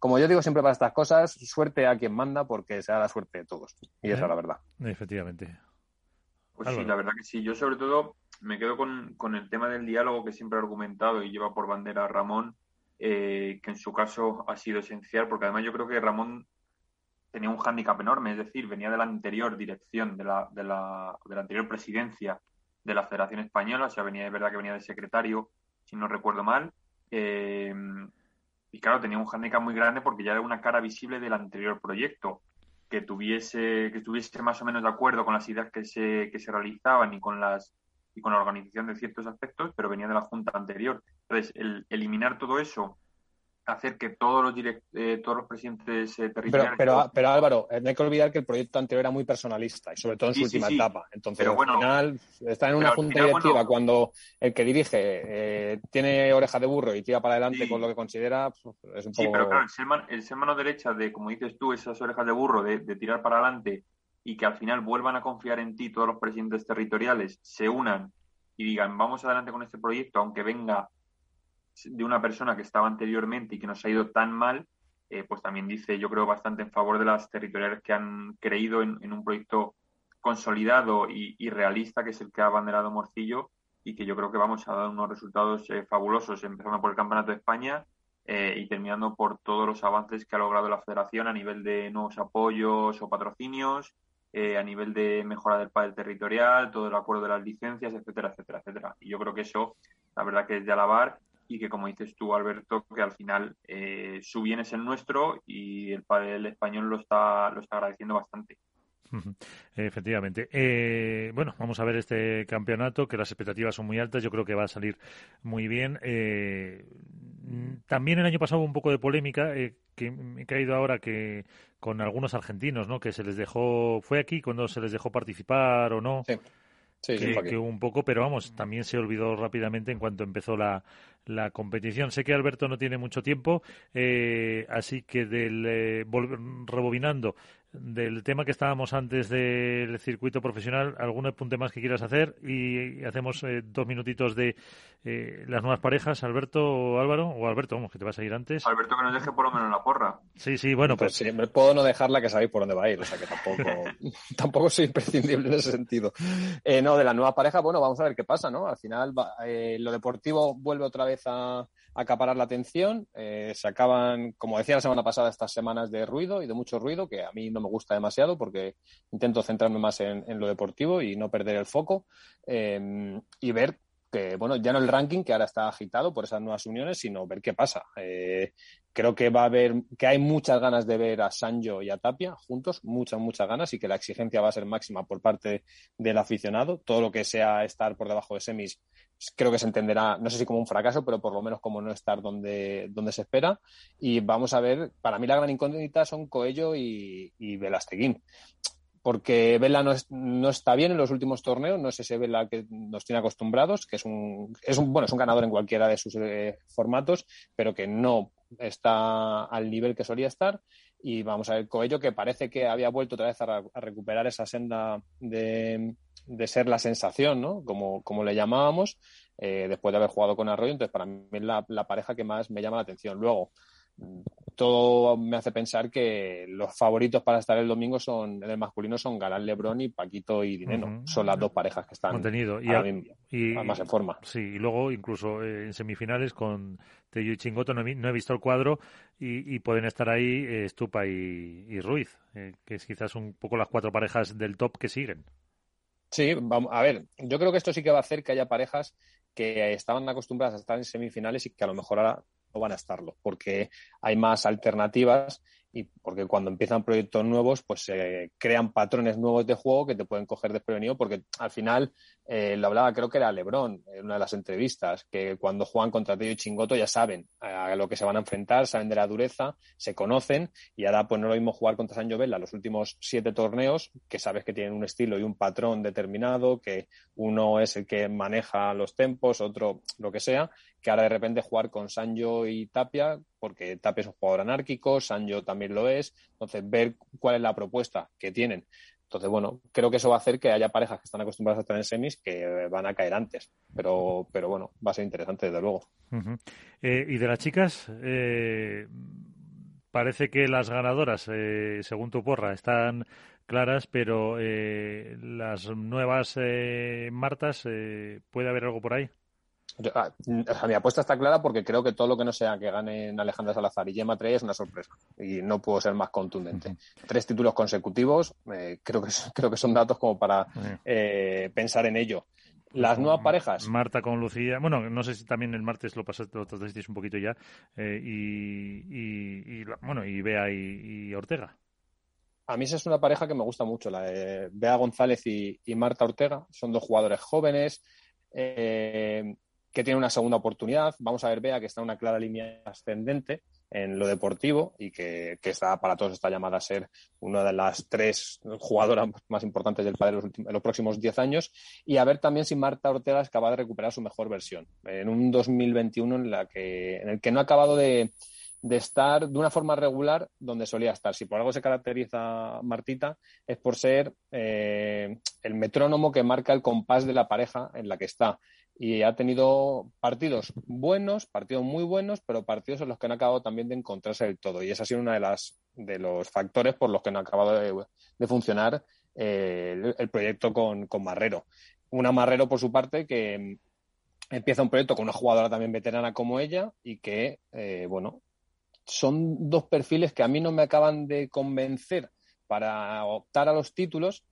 como yo digo siempre para estas cosas, suerte a quien manda, porque será la suerte de todos. Y esa es la verdad. Efectivamente. Pues sí, la verdad que sí. Yo sobre todo me quedo con, con, el tema del diálogo que siempre he argumentado y lleva por bandera Ramón, eh, que en su caso ha sido esencial, porque además yo creo que Ramón tenía un hándicap enorme, es decir, venía de la anterior dirección, de la, de la, de la anterior presidencia de la Federación Española, o sea, venía de verdad que venía de secretario, si no recuerdo mal. Eh, y claro, tenía un hándicap muy grande porque ya era una cara visible del anterior proyecto que tuviese que estuviese más o menos de acuerdo con las ideas que se, que se realizaban y con las y con la organización de ciertos aspectos, pero venía de la Junta anterior. Entonces, el eliminar todo eso, hacer que todos los, eh, todos los presidentes eh, territoriales... Pero, pero, Álvaro, eh, no hay que olvidar que el proyecto anterior era muy personalista y sobre todo en su última etapa. Entonces, al final, está en una junta directiva cuando el que dirige tiene oreja de burro y tira para adelante con lo que considera, pues, es un poco... Sí, pero claro, el ser, mano derecha de, como dices tú, esas orejas de burro, de, de tirar para adelante y que al final vuelvan a confiar en ti todos los presidentes territoriales, se unan y digan, vamos adelante con este proyecto, aunque venga de una persona que estaba anteriormente y que nos ha ido tan mal, eh, pues también dice, yo creo, bastante en favor de las territoriales que han creído en, un proyecto consolidado y, realista, que es el que ha abanderado Morcillo, y que yo creo que vamos a dar unos resultados eh, fabulosos, empezando por el Campeonato de España eh, y terminando por todos los avances que ha logrado la federación a nivel de nuevos apoyos o patrocinios, eh, a nivel de mejora del padre territorial, todo el acuerdo de las licencias, etcétera, etcétera, etcétera. Y yo creo que eso, la verdad que es de alabar y que como dices tú, Alberto, que al final eh, su bien es el nuestro y el padre español lo está, lo está agradeciendo bastante. Efectivamente. Eh, bueno, vamos a ver este campeonato, que las expectativas son muy altas. Yo creo que va a salir muy bien. Eh, también el año pasado hubo un poco de polémica, eh, que me he caído ahora que con algunos argentinos, ¿no? Que se les dejó, fue aquí cuando se les dejó participar o no. Sí. que, hubo un poco, pero vamos, también se olvidó rápidamente en cuanto empezó la, la competición. Sé que Alberto no tiene mucho tiempo, así que del rebobinando del tema que estábamos antes del circuito profesional, ¿algún apunte más que quieras hacer? Y hacemos eh, dos minutitos de eh, las nuevas parejas, Alberto o Álvaro, o Alberto, vamos, que te vas a ir antes. Alberto, que nos deje por lo menos la porra. Sí, sí, bueno, pues... pues siempre puedo no dejarla que sabéis por dónde va a ir, o sea que tampoco, tampoco soy imprescindible en ese sentido. Eh, no, de la nueva pareja, bueno, vamos a ver qué pasa, ¿no? Al final lo deportivo vuelve otra vez a acaparar la atención. Eh, se acaban, como decía la semana pasada, estas semanas de ruido y de mucho ruido, que a mí no me gusta demasiado porque intento centrarme más en, lo deportivo y no perder el foco. Em, y ver que, bueno, ya no el ranking que ahora está agitado por esas nuevas uniones, sino ver qué pasa. Eh, creo que va a haber, que hay muchas ganas de ver a Sancho y a Tapia juntos, muchas, muchas ganas, y que la exigencia va a ser máxima por parte del aficionado. Todo lo que sea estar por debajo de semis, creo que se entenderá, no sé si como un fracaso, pero por lo menos como no estar donde, donde se espera. Y vamos a ver, para mí la gran incógnita son Coello y, y Velasteguín porque Vela no, está bien en los últimos torneos, no es ese Vela que nos tiene acostumbrados, que es un, es un, bueno, es un ganador en cualquiera de sus eh, formatos, pero que no está al nivel que solía estar. Y vamos a ver, Coello, que parece que había vuelto otra vez a, recuperar esa senda de, de, ser la sensación, ¿no? Como, como le llamábamos, eh, después de haber jugado con Arroyo. Entonces, para mí es la pareja que más me llama la atención. Luego, todo me hace pensar que los favoritos para estar el domingo son en el masculino son Galán Lebrón y Paquito y Dineno. Son las dos parejas que están Mantenido. Y, más en forma. Sí, y luego incluso eh, en semifinales con Tello y Chingoto no he, visto el cuadro y, pueden estar ahí eh, Stupa y, Ruiz, eh, que es quizás un poco las cuatro parejas del top que siguen. Sí, vamos, a ver, yo creo que esto sí que va a hacer que haya parejas que estaban acostumbradas a estar en semifinales y que a lo mejor ahora no van a estarlo, porque hay más alternativas y porque cuando empiezan proyectos nuevos, pues se crean patrones nuevos de juego que te pueden coger desprevenido, porque al final, eh, lo hablaba, creo que era Lebron en una de las entrevistas, que cuando juegan contra Tello y Chingoto ya saben a lo que se van a enfrentar, saben de la dureza, se conocen, y ahora pues no lo mismo jugar contra San Vela los últimos siete torneos, que sabes que tienen un estilo y un patrón determinado, que uno es el que maneja los tempos, otro lo que sea, que ahora de repente jugar con Sanjo y Tapia, porque Tapia es un jugador anárquico, Sanjo también lo es, entonces ver cuál es la propuesta que tienen. Entonces, bueno, creo que eso va a hacer que haya parejas que están acostumbradas a tener semis que van a caer antes, pero, pero bueno, va a ser interesante desde luego. Eh, y de las chicas, eh, parece que las ganadoras, eh, según tu porra, están claras, pero las nuevas Martas, ¿puede haber algo por ahí? Ah, mi apuesta está clara porque creo que todo lo que no sea que ganen Alejandra Salazar y Gemma Trey es una sorpresa y no puedo ser más contundente. Tres títulos consecutivos, eh, creo, que, creo que son datos como para eh, pensar en ello. Las nuevas parejas. Marta con Lucía. Bueno, no sé si también el martes lo pasaste, lo tratasteis un poquito ya. Eh, y, bueno, y Bea y, Ortega. A mí esa es una pareja que me gusta mucho, la de Bea González y, Marta Ortega. Son dos jugadores jóvenes. Eh, que tiene una segunda oportunidad. Vamos a ver, Bea, que está en una clara línea ascendente en lo deportivo y que, está para todos está llamada a ser una de las tres jugadoras más importantes del padre en los, próximos diez años. Y a ver también si Marta Ortega es capaz de recuperar su mejor versión. En un 2021 en, la que, en el que no ha acabado de, estar de una forma regular donde solía estar. Si por algo se caracteriza Martita es por ser eh, el metrónomo que marca el compás de la pareja en la que está y ha tenido partidos buenos, partidos muy buenos, pero partidos en los que no ha acabado también de encontrarse del todo. Y ese ha sido uno de, las, de los factores por los que no ha acabado de, funcionar eh, el, proyecto con, con, Marrero. Una Marrero, por su parte, que empieza un proyecto con una jugadora también veterana como ella y que, eh, bueno, son dos perfiles que a mí no me acaban de convencer para optar a los títulos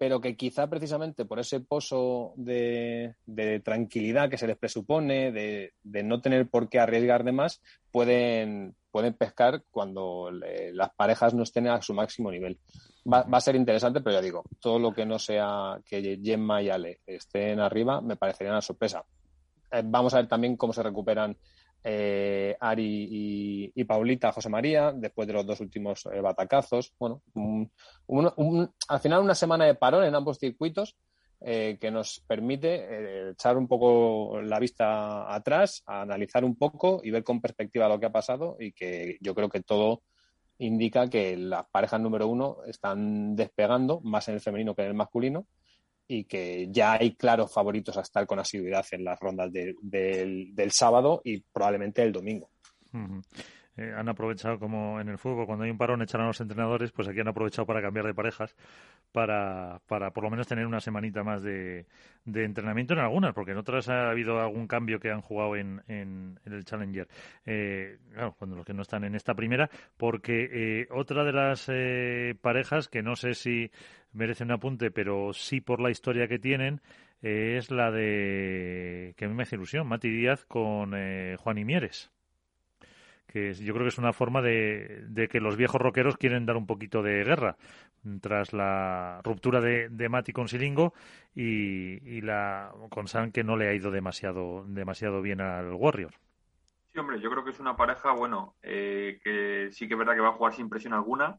pero que quizá precisamente por ese pozo de, tranquilidad que se les presupone, de, no tener por qué arriesgar de más, pueden, pueden pescar cuando las parejas no estén a su máximo nivel. Va, a ser interesante, pero ya digo, todo lo que no sea que Gemma y Ale estén arriba me parecería una sorpresa. Eh, vamos a ver también cómo se recuperan eh, Ari y, Paulita José María, después de los dos últimos eh, batacazos. Bueno, al final una semana de parón en ambos circuitos eh, que nos permite echar un poco la vista atrás, analizar un poco y ver con perspectiva lo que ha pasado y que yo creo que todo indica que las parejas número uno están despegando más en el femenino que en el masculino y que ya hay claros favoritos a estar con asiduidad en las rondas del, sábado y probablemente el domingo. Eh, han aprovechado como en el fútbol, cuando hay un parón echan a los entrenadores, pues aquí han aprovechado para cambiar de parejas, para, para por lo menos tener una semanita más de, de entrenamiento en algunas, porque en otras ha habido algún cambio que han jugado en, en, el Challenger. Eh, claro, cuando los que no están en esta primera, porque eh, otra de las parejas, que no sé si merece un apunte, pero sí por la historia que tienen, es la de, que a mí me hace ilusión, Mati Díaz con eh, Juan Imieres que yo creo que es una forma de, que los viejos rockeros quieren dar un poquito de guerra tras la ruptura de, de Mati con Silingo y, la con San que no le ha ido demasiado demasiado bien al Warrior. Sí, hombre, yo creo que es una pareja, bueno, eh, que sí que es verdad que va a jugar sin presión alguna.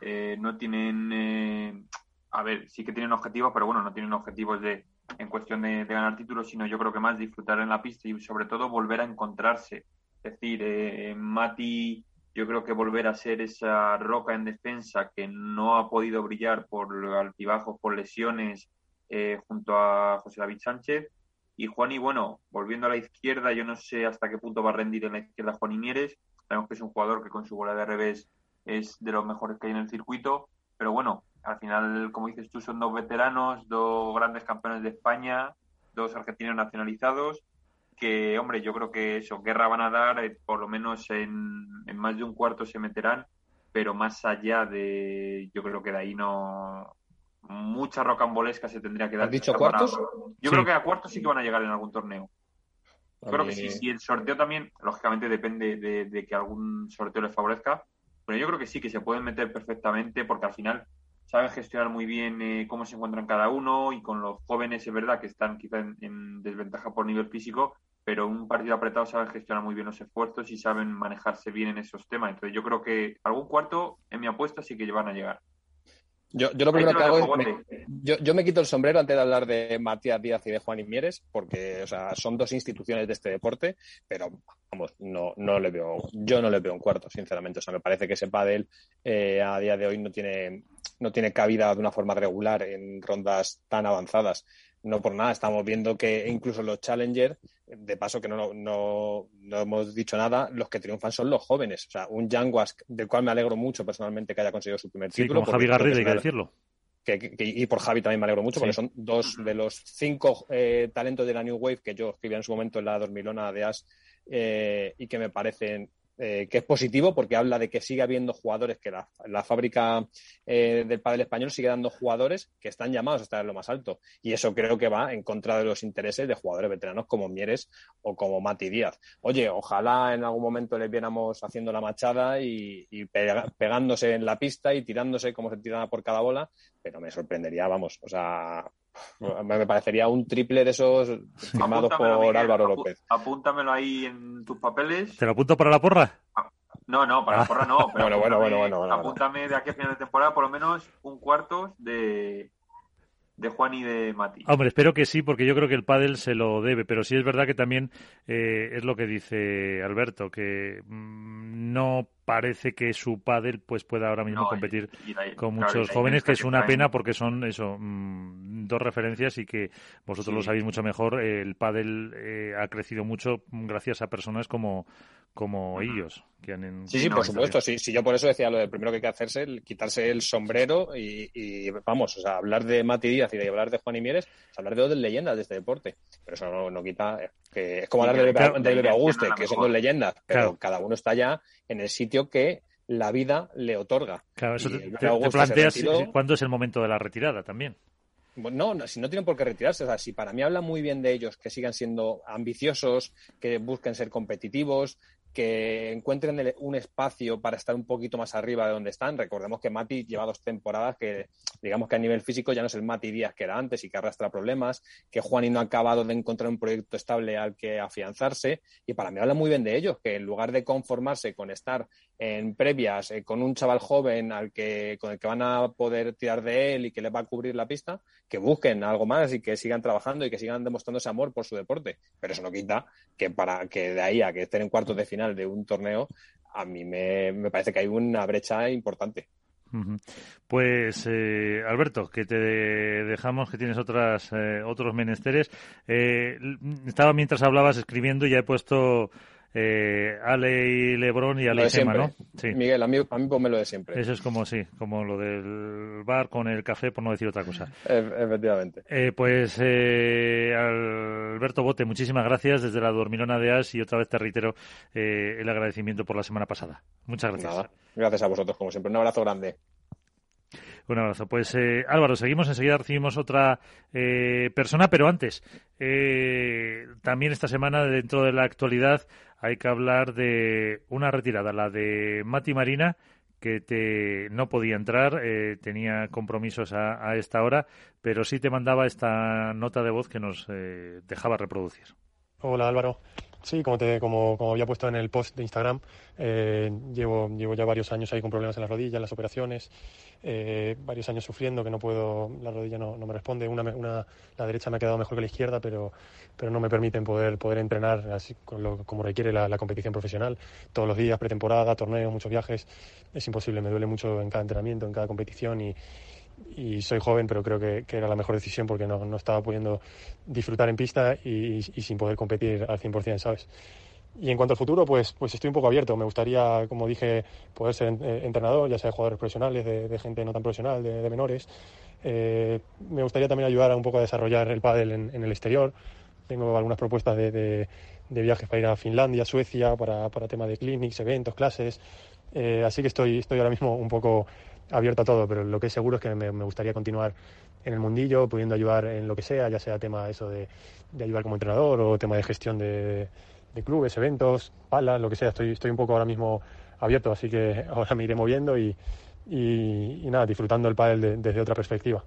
Eh, no tienen, eh, a ver, sí que tienen objetivos, pero bueno, no tienen objetivos de en cuestión de, de ganar títulos, sino yo creo que más disfrutar en la pista y sobre todo volver a encontrarse es decir, eh, Mati, yo creo que volver a ser esa roca en defensa que no ha podido brillar por altibajos, por lesiones, eh, junto a José David Sánchez. Y Juani, bueno, volviendo a la izquierda, yo no sé hasta qué punto va a rendir en la izquierda Juan Mieres. Sabemos que es un jugador que con su bola de revés es de los mejores que hay en el circuito. Pero bueno, al final, como dices tú, son dos veteranos, dos grandes campeones de España, dos argentinos nacionalizados que, hombre, yo creo que eso, guerra van a dar, eh, por lo menos en, más de un cuarto se meterán, pero más allá de, yo creo que de ahí no, mucha rocambolesca se tendría que dar. ¿Has dicho cuartos? Yo creo que a cuartos sí que van a llegar en algún torneo. Yo creo que sí, si el sorteo también, lógicamente depende de, que algún sorteo les favorezca, pero yo creo que sí, que se pueden meter perfectamente porque al final saben gestionar muy bien eh, cómo se encuentran cada uno y con los jóvenes es verdad que están quizá en, desventaja por nivel físico, pero un partido apretado sabe gestionar muy bien los esfuerzos y saben manejarse bien en esos temas. Entonces yo creo que algún cuarto en mi apuesta sí que van a llegar. Yo, yo lo primero que hago es. Me, yo, yo, me quito el sombrero antes de hablar de Matías Díaz y de Juan Imieres, porque o sea, son dos instituciones de este deporte, pero vamos, no, no le veo, yo no le veo un cuarto, sinceramente. O sea, me parece que ese pádel eh, a día de hoy no tiene, no tiene cabida de una forma regular en rondas tan avanzadas no por nada, estamos viendo que incluso los Challenger, de paso que no, no, no, hemos dicho nada, los que triunfan son los jóvenes. O sea, un Jan del cual me alegro mucho personalmente que haya conseguido su primer título. Sí, con Javi Garrido, hay que decirlo. y por Javi también me alegro mucho, porque son dos de los cinco eh, talentos de la New Wave que yo escribí en su momento en la dormilona de As eh, y que me parecen eh, que es positivo porque habla de que sigue habiendo jugadores, que la, fábrica eh, del pádel español sigue dando jugadores que están llamados a estar en lo más alto. Y eso creo que va en contra de los intereses de jugadores veteranos como Mieres o como Mati Díaz. Oye, ojalá en algún momento les viéramos haciendo la machada y, pegándose en la pista y tirándose como se tiran por cada bola, pero me sorprendería, vamos, o sea, me parecería un triple de esos firmados por Álvaro López. Apúntamelo ahí en tus papeles. ¿Te lo apunto para la porra? No, no, para la porra no. bueno, bueno, bueno, bueno, Apúntame de aquí a final de temporada por lo menos un cuarto de, de Juan y de Mati. Hombre, espero que sí, porque yo creo que el pádel se lo debe, pero sí es verdad que también eh, es lo que dice Alberto, que mm, no parece que su pádel pues pueda ahora mismo competir con muchos jóvenes, que es una pena porque son eso mm, dos referencias y que vosotros lo sabéis mucho mejor. El pádel eh, ha crecido mucho gracias a personas como como ellos. Que han sí, sí, por supuesto. Sí, sí, yo por eso decía lo del primero que hay que hacerse, el quitarse el sombrero y, vamos, o sea, hablar de Mati Díaz y de hablar de Juan y Mieres, hablar de dos leyendas de este deporte. Pero eso no, quita que es como hablar de, de, Auguste, que son dos leyendas, pero cada uno está ya en el sitio que la vida le otorga. Claro, eso te, planteas cuándo es el momento de la retirada también. No, no, si no tienen por qué retirarse. O sea, si para mí habla muy bien de ellos, que sigan siendo ambiciosos, que busquen ser competitivos, que encuentren un espacio para estar un poquito más arriba de donde están. Recordemos que Mati lleva dos temporadas que, digamos que a nivel físico ya no es el Mati Díaz que era antes y que arrastra problemas, que Juani no ha acabado de encontrar un proyecto estable al que afianzarse. Y para mí habla muy bien de ellos, que en lugar de conformarse con estar en previas eh, con un chaval joven al que, con el que van a poder tirar de él y que le va a cubrir la pista, que busquen algo más y que sigan trabajando y que sigan demostrando ese amor por su deporte. Pero eso no quita que para que de ahí a que estén en cuartos de final de un torneo, a mí me, parece que hay una brecha importante. Pues eh, Alberto, que te dejamos, que tienes otras eh, otros menesteres. estaba mientras hablabas escribiendo y ya he puesto eh, Ale y Lebron y Ale y Gemma, ¿no? Sí. Miguel, a mí, a mí ponme lo de siempre. Eso es como, sí, como lo del bar con el café, por no decir otra cosa. efectivamente. Eh, pues, eh, Alberto Bote, muchísimas gracias desde la Dormilona de As y otra vez te reitero eh, el agradecimiento por la semana pasada. Muchas gracias. Gracias a vosotros, como siempre. Un abrazo grande. Un abrazo. Pues eh, Álvaro, seguimos, enseguida recibimos otra eh, persona, pero antes, eh, también esta semana dentro de la actualidad hay que hablar de una retirada, la de Mati Marina, que te, no podía entrar, tenía compromisos a, a, esta hora, pero sí te mandaba esta nota de voz que nos dejaba reproducir. Hola Álvaro, Sí, como, te, como, como, había puesto en el post de Instagram, eh, llevo, llevo ya varios años ahí con problemas en las rodillas, las operaciones, eh, varios años sufriendo que no puedo, la rodilla no, no me responde. Una, una, la derecha me ha quedado mejor que la izquierda, pero, pero no me permiten poder, poder entrenar así con lo, como requiere la, la, competición profesional. Todos los días, pretemporada, torneos, muchos viajes. Es imposible, me duele mucho en cada entrenamiento, en cada competición y, y soy joven, pero creo que, que, era la mejor decisión porque no, no estaba pudiendo disfrutar en pista y, y, sin poder competir al 100%, ¿sabes? Y en cuanto al futuro, pues, pues estoy un poco abierto. Me gustaría, como dije, poder ser eh, entrenador, ya sea de jugadores profesionales, de, de gente no tan profesional, de, de menores. Eh, me gustaría también ayudar a un poco a desarrollar el pádel en, en el exterior. Tengo algunas propuestas de, de, de, viajes para ir a Finlandia, Suecia, para, para tema de clinics, eventos, clases. Eh, así que estoy, estoy ahora mismo un poco abierto a todo, pero lo que es seguro es que me, gustaría continuar en el mundillo, pudiendo ayudar en lo que sea, ya sea tema eso de, de ayudar como entrenador o tema de gestión de, clubes, eventos, palas, lo que sea. Estoy, estoy un poco ahora mismo abierto, así que ahora me iré moviendo y, y, y nada, disfrutando el pádel de, desde otra perspectiva.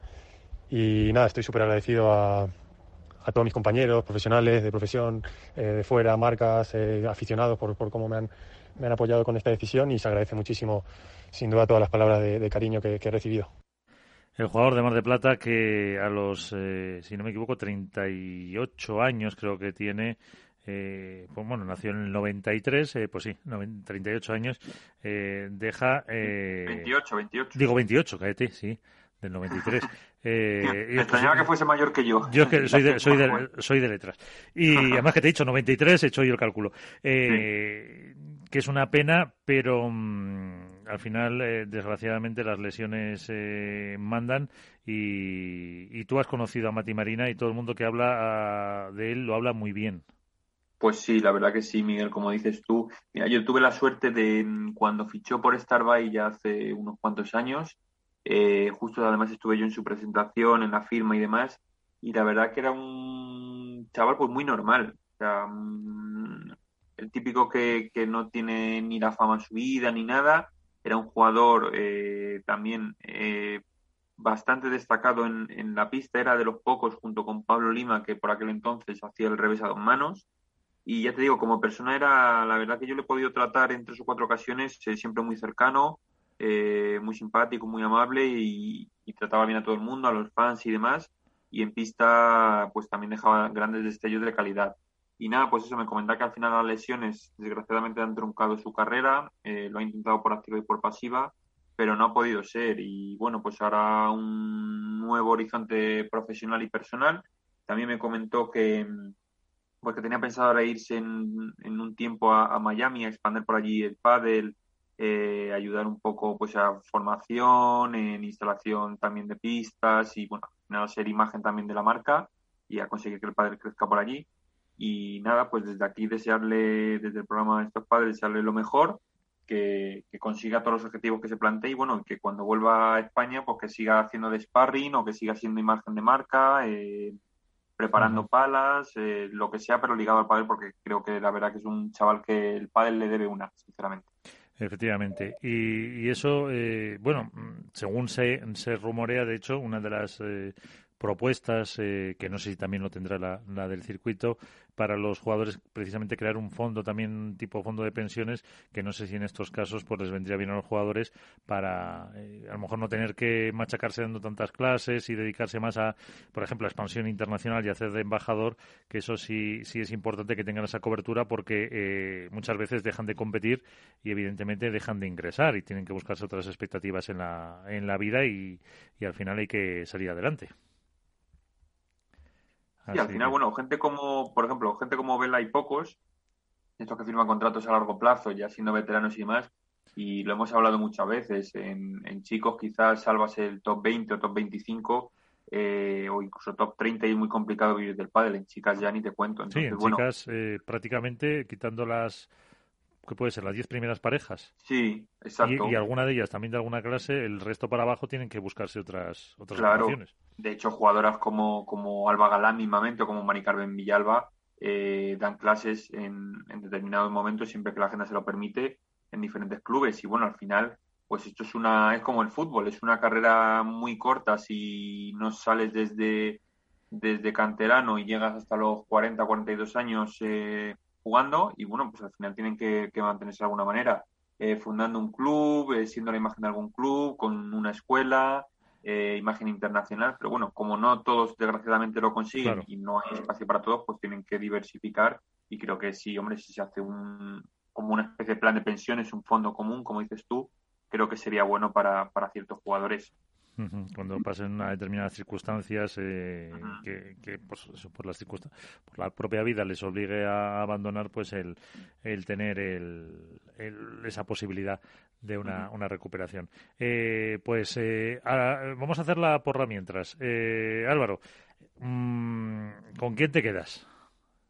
Y nada, estoy súper agradecido a, a todos mis compañeros profesionales de profesión, eh, de fuera, marcas, eh, aficionados por, por cómo me han, me han apoyado con esta decisión y se agradece muchísimo, sin duda, todas las palabras de, de cariño que, que, he recibido. El jugador de Mar de Plata que a los, eh, si no me equivoco, 38 años creo que tiene, eh, pues bueno, nació en el 93, eh, pues sí, 38 años, eh, deja... 28, 28. Digo 28, cállate, sí, del 93. Eh, me extrañaba pues, que fuese mayor que yo. Yo es que soy de, soy de, soy de letras. Y además que te he dicho 93, he hecho yo el cálculo. Eh, sí. Que es una pena, pero mmm, al final, eh, desgraciadamente, las lesiones eh, mandan. Y, y, tú has conocido a Mati Marina y todo el mundo que habla de él lo habla muy bien. Pues sí, la verdad que sí, Miguel, como dices tú. Mira, yo tuve la suerte de cuando fichó por Starbuy ya hace unos cuantos años eh, justo además estuve yo en su presentación, en la firma y demás, y la verdad que era un chaval pues muy normal. O sea, um, el típico que, que, no tiene ni la fama en su vida ni nada, era un jugador eh, también eh, bastante destacado en, en, la pista, era de los pocos junto con Pablo Lima que por aquel entonces hacía el revés a dos manos. Y ya te digo, como persona era, la verdad que yo le he podido tratar en tres o cuatro ocasiones, eh, siempre muy cercano, eh, muy simpático, muy amable y, y, trataba bien a todo el mundo, a los fans y demás. Y en pista, pues también dejaba grandes destellos de calidad. Y nada, pues eso, me comentaba que al final las lesiones, desgraciadamente, han truncado su carrera. Eh, lo ha intentado por activa y por pasiva, pero no ha podido ser. Y bueno, pues ahora un nuevo horizonte profesional y personal. También me comentó que, pues que tenía pensado ahora irse en, en un tiempo a, Miami, a expandir por allí el pádel eh, ayudar un poco pues a formación, en instalación también de pistas y bueno, a ser imagen también de la marca y a conseguir que el padre crezca por allí. Y nada, pues desde aquí desearle, desde el programa de estos padres, desearle lo mejor, que, que, consiga todos los objetivos que se plantee y bueno, que cuando vuelva a España, pues que siga haciendo de sparring o que siga siendo imagen de marca, eh, preparando uh -huh. palas, eh, lo que sea, pero ligado al pádel porque creo que la verdad que es un chaval que el pádel le debe una, sinceramente. Efectivamente. Y, y eso, eh, bueno, según se, se, rumorea, de hecho, una de las eh, propuestas, eh, que no sé si también lo tendrá la, la, del circuito, para los jugadores, precisamente crear un fondo también tipo fondo de pensiones, que no sé si en estos casos pues les vendría bien a los jugadores para eh, a lo mejor no tener que machacarse dando tantas clases y dedicarse más a, por ejemplo, a expansión internacional y hacer de embajador, que eso sí, sí es importante que tengan esa cobertura porque eh, muchas veces dejan de competir y evidentemente dejan de ingresar y tienen que buscarse otras expectativas en la, en la vida y, y al final hay que salir adelante. Y al final, bueno, gente como, por ejemplo, gente como Vela y pocos, estos que firman contratos a largo plazo, ya siendo veteranos y demás, y lo hemos hablado muchas veces, en, en chicos quizás salvas el top 20 o top 25, eh, o incluso top 30 y es muy complicado vivir del pádel, en chicas ya ni te cuento. Entonces, sí, en bueno, chicas eh, prácticamente quitando las que puede ser las 10 primeras parejas. Sí, exacto. Y, alguna de ellas también de alguna clase, el resto para abajo tienen que buscarse otras otras claro. De hecho, jugadoras como, como Alba Galán mismamente o como Mari Carmen Villalba eh, dan clases en, en determinados momentos siempre que la agenda se lo permite en diferentes clubes y bueno, al final pues esto es una es como el fútbol, es una carrera muy corta si no sales desde desde canterano y llegas hasta los 40, 42 años eh, jugando y bueno, pues al final tienen que, mantenerse de alguna manera, eh, fundando un club, eh, siendo la imagen de algún club, con una escuela, imagen internacional, pero bueno, como no todos desgraciadamente lo consiguen y no hay espacio para todos, pues tienen que diversificar y creo que sí, hombre, si se hace un como una especie de plan de pensiones, un fondo común, como dices tú, creo que sería bueno para, para ciertos jugadores. Cuando pasen una determinadas circunstancias eh, que, pues, por, las por la propia vida les obligue a abandonar, pues el, el tener el, esa posibilidad de una, una recuperación. Eh, pues eh, vamos a hacerla porra mientras. Álvaro, mm, ¿con quién te quedas?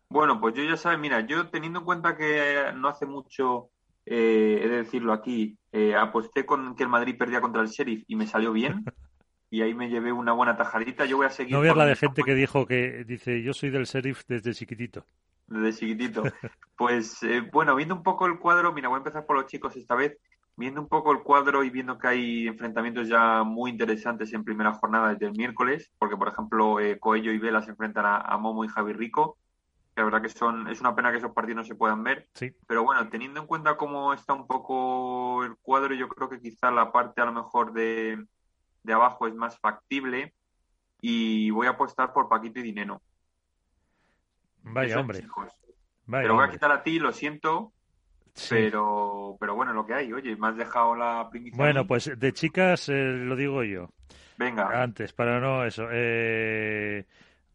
Bueno, pues yo ya sabes, mira, yo teniendo en cuenta que no hace mucho eh, he de decirlo aquí, eh, aposté con que el Madrid perdía contra el Sheriff y me salió bien. y ahí me llevé una buena tajadita. Yo voy a seguir. No veas la de gente que dijo que dice yo soy del Sheriff desde chiquitito. Desde chiquitito. Pues eh, bueno, viendo un poco el cuadro, mira, voy a empezar por los chicos esta vez. Viendo un poco el cuadro y viendo que hay enfrentamientos ya muy interesantes en primera jornada desde el miércoles, porque por ejemplo Coello y Vela se enfrentan a Momo y Javi Rico la verdad que son, es una pena que esos partidos no se puedan ver. Sí. Pero bueno, teniendo en cuenta cómo está un poco el cuadro, yo creo que quizá la parte a lo mejor de, abajo es más factible y voy a apostar por Paquito y Dineno. Vaya hombre. Vaya Te voy a quitar a ti, lo siento, pero, pero bueno, lo que hay. Oye, me has dejado la primicia. Bueno, pues de chicas eh, lo digo yo. Venga. Antes, para no eso. Eh,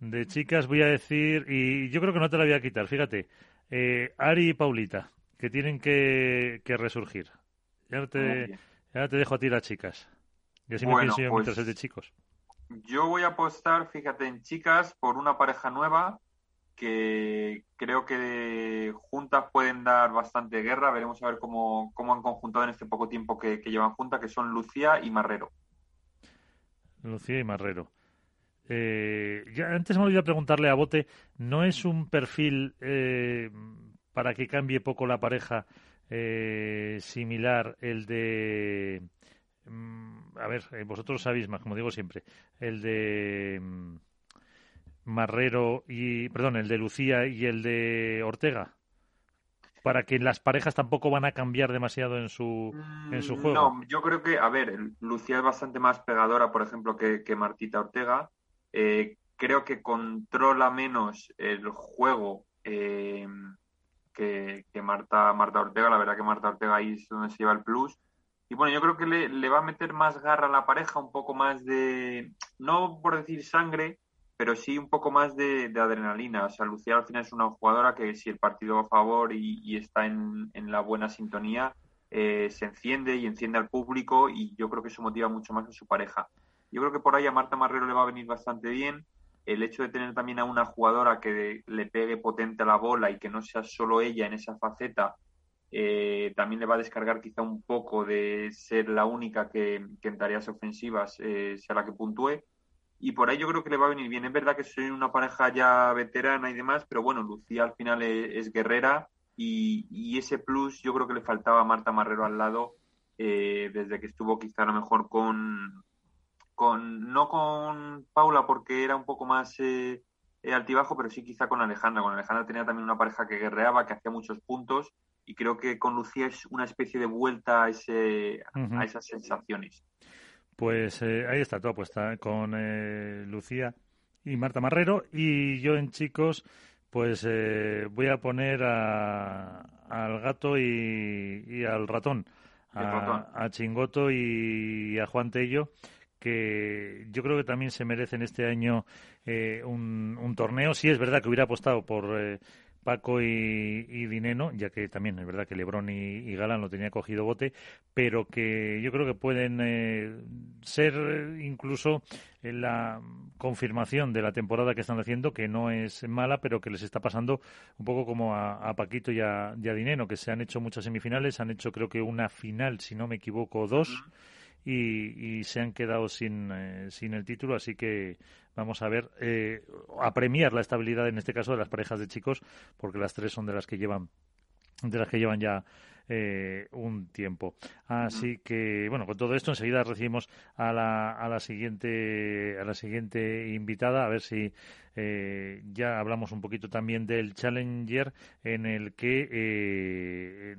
de chicas voy a decir, y yo creo que no te la voy a quitar, fíjate, eh, Ari y Paulita, que tienen que, resurgir. Ya te, ya te dejo a ti las chicas. Y así me pienso yo pues mientras es de chicos. Yo voy a apostar, fíjate, en chicas por una pareja nueva que creo que juntas pueden dar bastante guerra. Veremos a ver cómo, cómo han conjuntado en este poco tiempo que, que llevan juntas, que son Lucía y Marrero. Lucía y Marrero. Eh, ya antes me olvidé preguntarle a Bote, ¿no es un perfil eh, para que cambie poco la pareja eh, similar el de... Mm, a ver, vosotros sabéis más, como digo siempre, el de mm, Marrero y... Perdón, el de Lucía y el de Ortega? para que las parejas tampoco van a cambiar demasiado en su, en su mm, juego. No, yo creo que, a ver, Lucía es bastante más pegadora, por ejemplo, que, que Martita Ortega. Eh, creo que controla menos el juego eh, que, Marta, Marta Ortega. La verdad que Marta Ortega ahí es donde se lleva el plus. Y bueno, yo creo que le, va a meter más garra a la pareja, un poco más de, no por decir sangre, pero sí un poco más de, adrenalina. O sea, Lucía al final es una jugadora que si el partido va a favor y, está en, la buena sintonía, eh, se enciende y enciende al público y yo creo que eso motiva mucho más a su pareja. Yo creo que por ahí a Marta Marrero le va a venir bastante bien. El hecho de tener también a una jugadora que le pegue potente a la bola y que no sea solo ella en esa faceta, eh, también le va a descargar quizá un poco de ser la única que, en tareas ofensivas eh, sea la que puntúe. Y por ahí yo creo que le va a venir bien. Es verdad que soy una pareja ya veterana y demás, pero bueno, Lucía al final es, guerrera y, ese plus yo creo que le faltaba a Marta Marrero al lado eh, desde que estuvo quizá a lo mejor con, con no con Paula porque era un poco más eh, eh, altibajo, pero sí quizá con Alejandra. Con Alejandra tenía también una pareja que guerreaba, que hacía muchos puntos y creo que con Lucía es una especie de vuelta a, ese, a esas sensaciones. Pues eh, ahí está tu apuesta con Lucía y Marta Marrero. Y yo en chicos pues voy a poner al gato y, al ratón, a, a, Chingoto y a Juan Tello que yo creo que también se merecen este año eh, un, torneo. Sí es verdad que hubiera apostado por, eh, Paco y, Dineno, ya que también es verdad que Lebron y, Galán lo tenía cogido bote, pero que yo creo que pueden eh, ser incluso la confirmación de la temporada que están haciendo, que no es mala, pero que les está pasando un poco como a, Paquito y a, Dineno, que se han hecho muchas semifinales, han hecho creo que una final, si no me equivoco, dos. Y, se han quedado sin, eh, sin el título, así que vamos a ver, eh, a premiar la estabilidad en este caso de las parejas de chicos, porque las tres son de las que llevan, de las que llevan ya eh, un tiempo. Así que, bueno, con todo esto enseguida recibimos a la, a la siguiente a la siguiente invitada, a ver si eh, ya hablamos un poquito también del Challenger en el que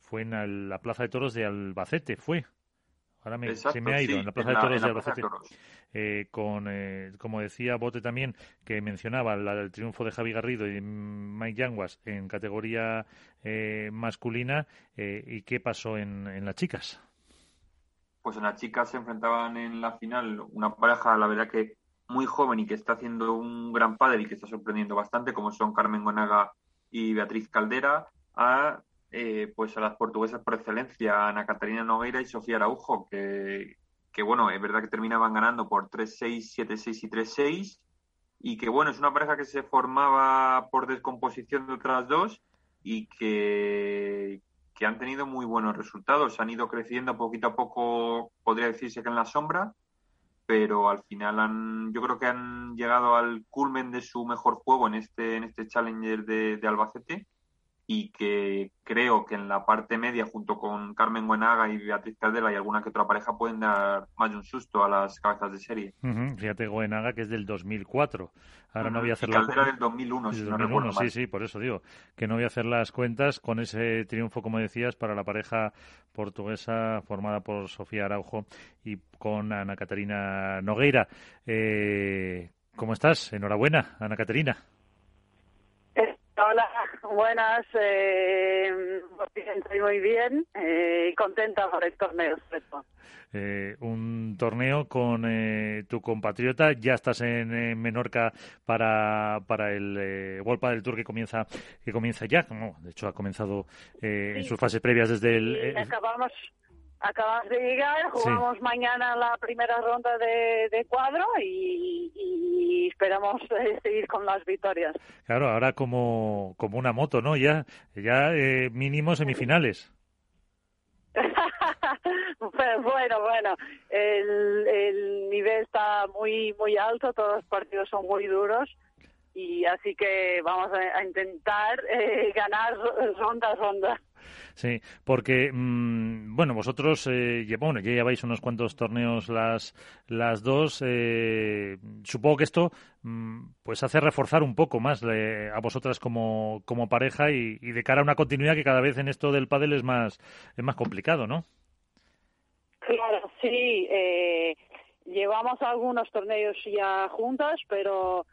fue en la Plaza de Toros de Albacete, fue. Ahora me, se me ha ido, en la Plaza de Toros de Albacete. Eh, con, eh, como decía Bote también, que mencionaba el triunfo de Javi Garrido y Mike Yanguas en categoría eh, masculina. ¿Y qué pasó en, en, las chicas? Pues en las chicas se enfrentaban en la final una pareja, la verdad que muy joven y que está haciendo un gran padre y que está sorprendiendo bastante, como son Carmen Gonaga y Beatriz Caldera, a pues a las portuguesas por excelencia, Ana Catarina Nogueira y Sofía Araujo, que, que bueno, es verdad que terminaban ganando por 3-6, 7-6 y 3-6, y que bueno, es una pareja que se formaba por descomposición de otras dos y que, que han tenido muy buenos resultados, han ido creciendo poquito a poco, podría decirse que en la sombra, pero al final han, yo creo que han llegado al culmen de su mejor juego en este, en este Challenger de Albacete y que creo que en la parte media, junto con Carmen Buenaga y Beatriz Caldera y alguna que otra pareja, pueden dar más de un susto a las cabezas de serie. Fíjate, Buenaga, que es del 2004. Ahora no voy a hacer y Caldera del 2001, si no recuerdo Sí, sí, por eso digo, que no voy a hacer las cuentas con ese triunfo, como decías, para la pareja portuguesa formada por Sofía Araujo y con Ana Catarina Nogueira. Eh, ¿Cómo estás? Enhorabuena, Ana Catarina. Hola, buenas. Eh, estoy muy bien eh, y contenta por el torneo. Eh, un torneo con eh, tu compatriota. Ya estás en, Menorca para, para el eh, World del Tour que comienza que comienza ya. de hecho, ha comenzado en sus fases previas desde el. acabamos acabamos de llegar, jugamos mañana la primera ronda de, cuadro y, esperamos eh, seguir con las victorias. Claro, ahora como, como una moto, ¿no? Ya, ya eh, mínimo semifinales. bueno, bueno, el, el nivel está muy muy alto, todos los partidos son muy duros y así que vamos a, intentar eh, ganar ronda a ronda. Sí, porque, mm, bueno, vosotros eh, ya lleváis unos cuantos torneos las, las dos. Eh, supongo que esto mm, pues hace reforzar un poco más a vosotras como, como pareja y, de cara a una continuidad que cada vez en esto del pádel es más, es más complicado, ¿no? Claro, sí. Eh, llevamos algunos torneos ya juntas, pero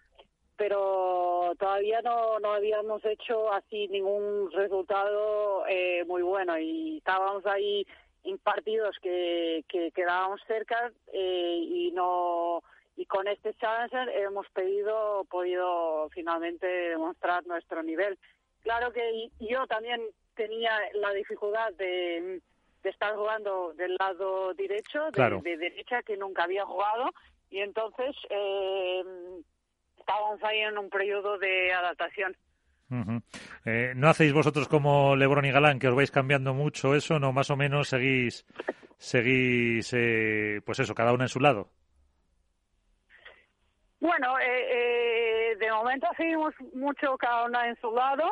pero todavía no, no habíamos hecho así ningún resultado eh, muy bueno. Y estábamos ahí en partidos que, que quedábamos cerca eh, y no y con este challenger hemos pedido podido finalmente demostrar nuestro nivel. Claro que yo también tenía la dificultad de, de estar jugando del lado derecho de, de derecha que nunca había jugado. Y entonces eh, estábamos ahí en un periodo de adaptación. Eh, ¿No hacéis vosotros como Lebron y Galán, que os vais cambiando mucho eso? ¿No más o menos seguís, seguís eh, pues eso, cada uno en su lado? Bueno, eh, de momento seguimos mucho cada una en su lado,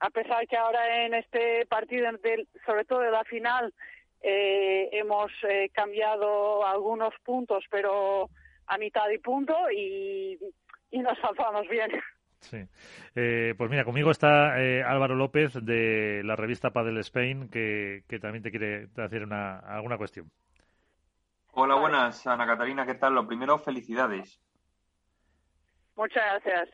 a pesar que ahora en este partido, sobre todo de la final, hemos cambiado algunos puntos, pero a mitad de punto y, nos salvamos bien. Sí. Eh, pues mira, conmigo está eh, Álvaro López de la revista Padel Spain, que, también te quiere hacer una, alguna cuestión. Hola, buenas, Ana Catalina, ¿qué tal? Lo primero, felicidades. Muchas gracias.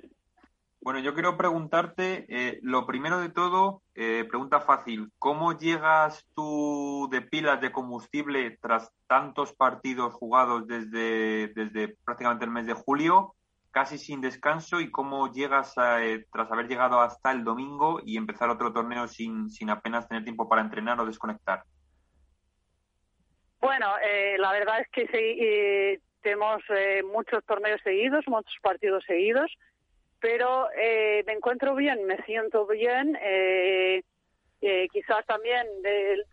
Bueno, yo quiero preguntarte, eh, lo primero de todo, eh, pregunta fácil, ¿cómo llegas tú de pilas de combustible tras tantos partidos jugados desde, desde prácticamente el mes de julio casi sin descanso y cómo llegas eh, tras haber llegado hasta el domingo y empezar otro torneo sin, sin apenas tener tiempo para entrenar o desconectar. Bueno, eh, la verdad es que sí, tenemos muchos torneos seguidos, muchos partidos seguidos, pero me encuentro bien, me siento bien. quizás también,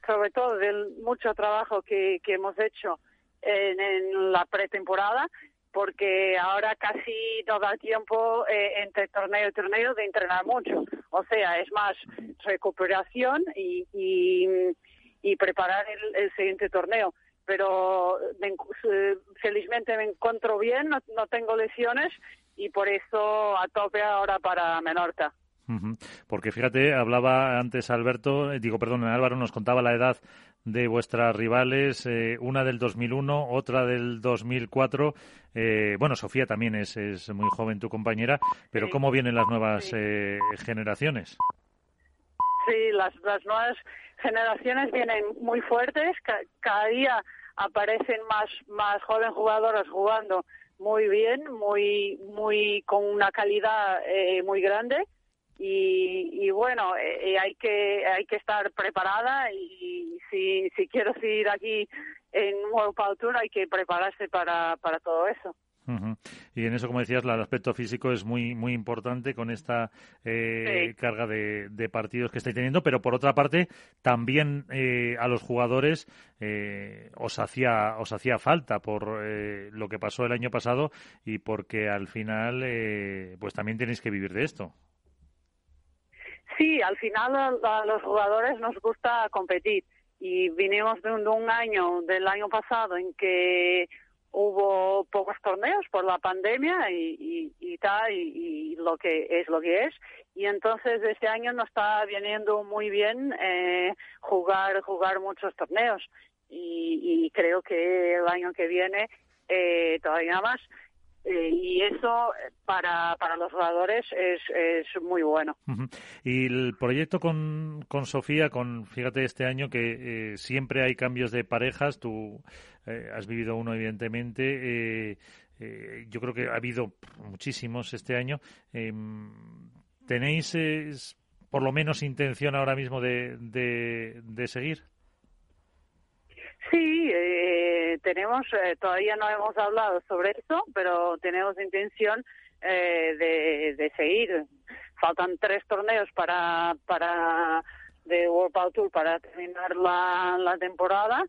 sobre todo, del mucho trabajo que, hemos hecho en, la pretemporada porque ahora casi no da tiempo eh, entre torneo y torneo de entrenar mucho. O sea, es más recuperación y, y, preparar el, siguiente torneo. Pero felizmente me encuentro bien, no, no tengo lesiones y por eso a tope ahora para Menorca. Porque fíjate, hablaba antes Alberto, eh, digo, perdón, Álvaro nos contaba la edad de vuestras rivales, eh, una del 2001, otra del 2004. Eh, bueno, Sofía también es, es, muy joven, tu compañera, pero ¿cómo vienen las nuevas eh, generaciones? Sí, las, las nuevas generaciones vienen muy fuertes, cada día aparecen más, más jóvenes jugadoras jugando muy bien, muy, muy con una calidad muy grande y, bueno eh, hay que hay que estar preparada y si, si quiero seguir aquí en Power Tour hay que prepararse para, para todo eso. Y en eso, como decías, el aspecto físico es muy muy importante con esta eh, carga de, de, partidos que estáis teniendo, pero por otra parte, también eh, a los jugadores eh, os hacía os hacía falta por lo que pasó el año pasado y porque al final, pues también tenéis que vivir de esto. Sí, al final a, los jugadores nos gusta competir y vinimos de un, año, del año pasado, en que hubo pocos torneos por la pandemia y, y, tal, y, lo que es lo que es. Y entonces este año nos está viniendo muy bien eh, jugar, jugar muchos torneos. Y, creo que el año que viene eh, todavía más. Eh, y eso eh, para, para los jugadores es, es muy bueno. Y el proyecto con, con Sofía, con fíjate este año que eh, siempre hay cambios de parejas, tú has vivido uno evidentemente, yo creo que ha habido muchísimos este año. Em, ¿Tenéis por lo menos intención ahora mismo de, de seguir? Sí, eh, tenemos, eh, todavía no hemos hablado sobre esto, pero tenemos intención eh, de, seguir. Faltan tres torneos para, para de World Power Tour para terminar la, la temporada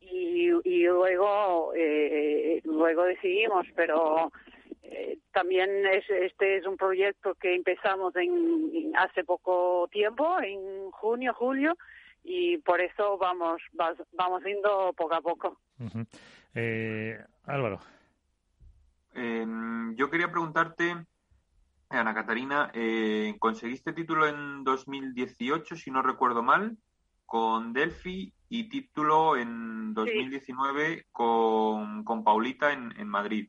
y, y luego eh, luego decidimos, pero eh, también es, este es un proyecto que empezamos en, hace poco tiempo, en junio, julio, y por eso vamos vamos yendo poco a poco. eh, Álvaro. Em, yo quería preguntarte, Ana Catarina, eh, conseguiste título en 2018, si no recuerdo mal, con Delphi y título en 2019 con, con, Paulita en, en Madrid.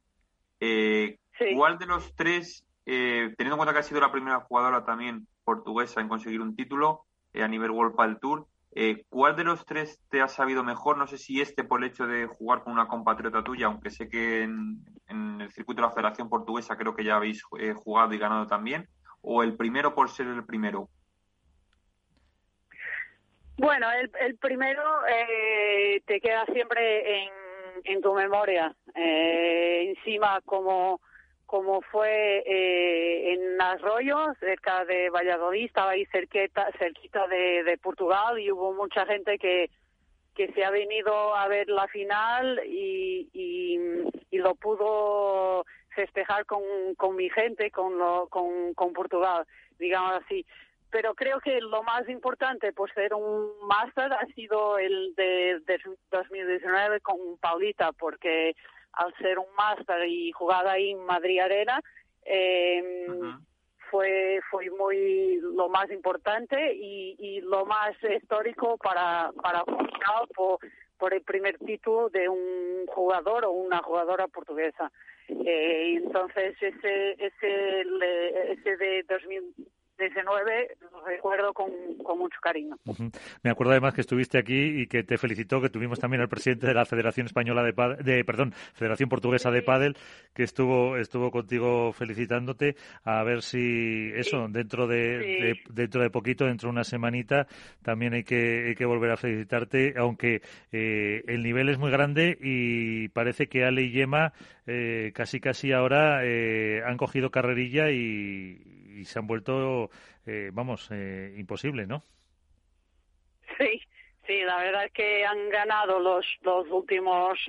Eh, ¿Cuál de los tres, eh, teniendo en cuenta que ha sido la primera jugadora también portuguesa en conseguir un título a nivel World Pal Tour, eh, ¿Cuál de los tres te ha sabido mejor? No sé si este por el hecho de jugar con una compatriota tuya, aunque sé que en, el circuito de la Federación Portuguesa creo que ya habéis eh, jugado y ganado también, o el primero por ser el primero. Bueno, el, primero eh, te queda siempre en, en tu memoria. encima, como como fue eh, en Arroyo, cerca de Valladolid, estaba ahí cerquita, cerquita de, Portugal y hubo mucha gente que, que se ha venido a ver la final y, y, lo pudo festejar con, con mi gente, con, lo, con, con Portugal, digamos así. Pero creo que lo más importante por ser un máster ha sido el de, de 2019 con Paulita, porque al ser un máster y jugar ahí en Madrid Arena, eh, fue fue muy lo más importante y, y lo más histórico para para por, por el primer título de un jugador o una jugadora portuguesa. Eh, entonces ese ese ese de 2000 19 lo recuerdo con, mucho cariño. Me acuerdo además que estuviste aquí y que te felicitó, que tuvimos también al presidente de la Federación Española de, de perdón, Federación Portuguesa de Pádel, que estuvo estuvo contigo felicitándote. A ver si eso dentro de, dentro de poquito, dentro de una semanita, también hay que hay que volver a felicitarte, aunque eh, el nivel es muy grande y parece que Ale y Yema eh, casi casi ahora eh, han cogido carrerilla y, se han vuelto, eh, vamos, imposible, ¿no? Sí, sí, la verdad es que han ganado los, los últimos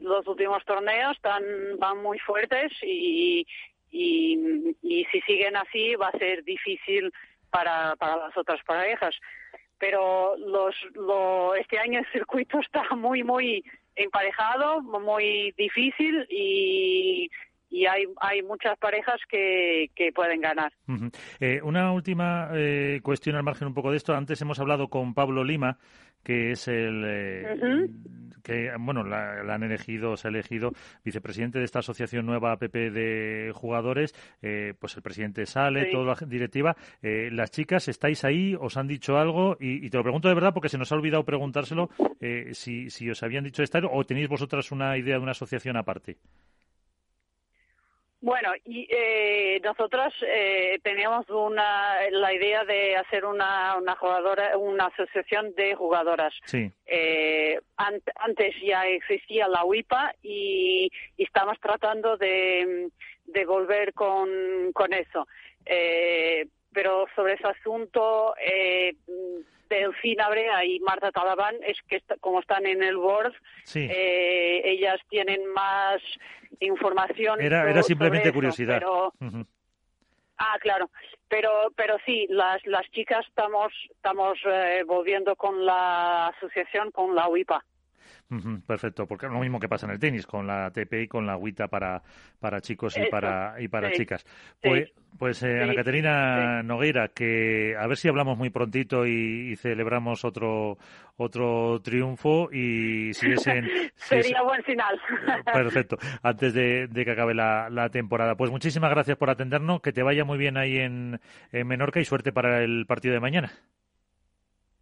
los últimos torneos, están, van muy fuertes y, y, y si siguen así va a ser difícil para, para las otras parejas pero los, lo, este año el circuito está muy, muy emparejado, muy difícil y, y hay, hay muchas parejas que, que pueden ganar. Eh, una última eh, cuestión al margen un poco de esto. Antes hemos hablado con Pablo Lima, que es el eh, que bueno la, han elegido se ha elegido vicepresidente de esta asociación nueva APP de jugadores. Pues el presidente sale toda la directiva. Las chicas estáis ahí os han dicho algo y, te lo pregunto de verdad porque se nos ha olvidado preguntárselo si si os habían dicho estar o tenéis vosotras una idea de una asociación aparte bueno, y eh, nosotros eh, teníamos una, la idea de hacer una, una jugadora, una asociación de jugadoras. Sí. Eh, antes ya existía la UIPA y, estamos tratando de, de volver con, con eso. Eh, pero sobre ese asunto, eh, Delfina Brea y Marta Talabán es que como están en el board, eh, ellas tienen más información. Era, era simplemente curiosidad. Ah, claro. Pero, pero sí, las, las chicas estamos, estamos eh, volviendo con la asociación, con la UIPA. Perfecto, porque es lo mismo que pasa en el tenis, con la ATP y con la agüita para, para chicos y para, y para chicas. Pues, pues eh, Ana Caterina Nogueira, que a ver si hablamos muy prontito y, celebramos otro otro triunfo y si es en... Sería buen final. Perfecto, antes de, que acabe la, la, temporada. Pues muchísimas gracias por atendernos, que te vaya muy bien ahí en, en Menorca y suerte para el partido de mañana.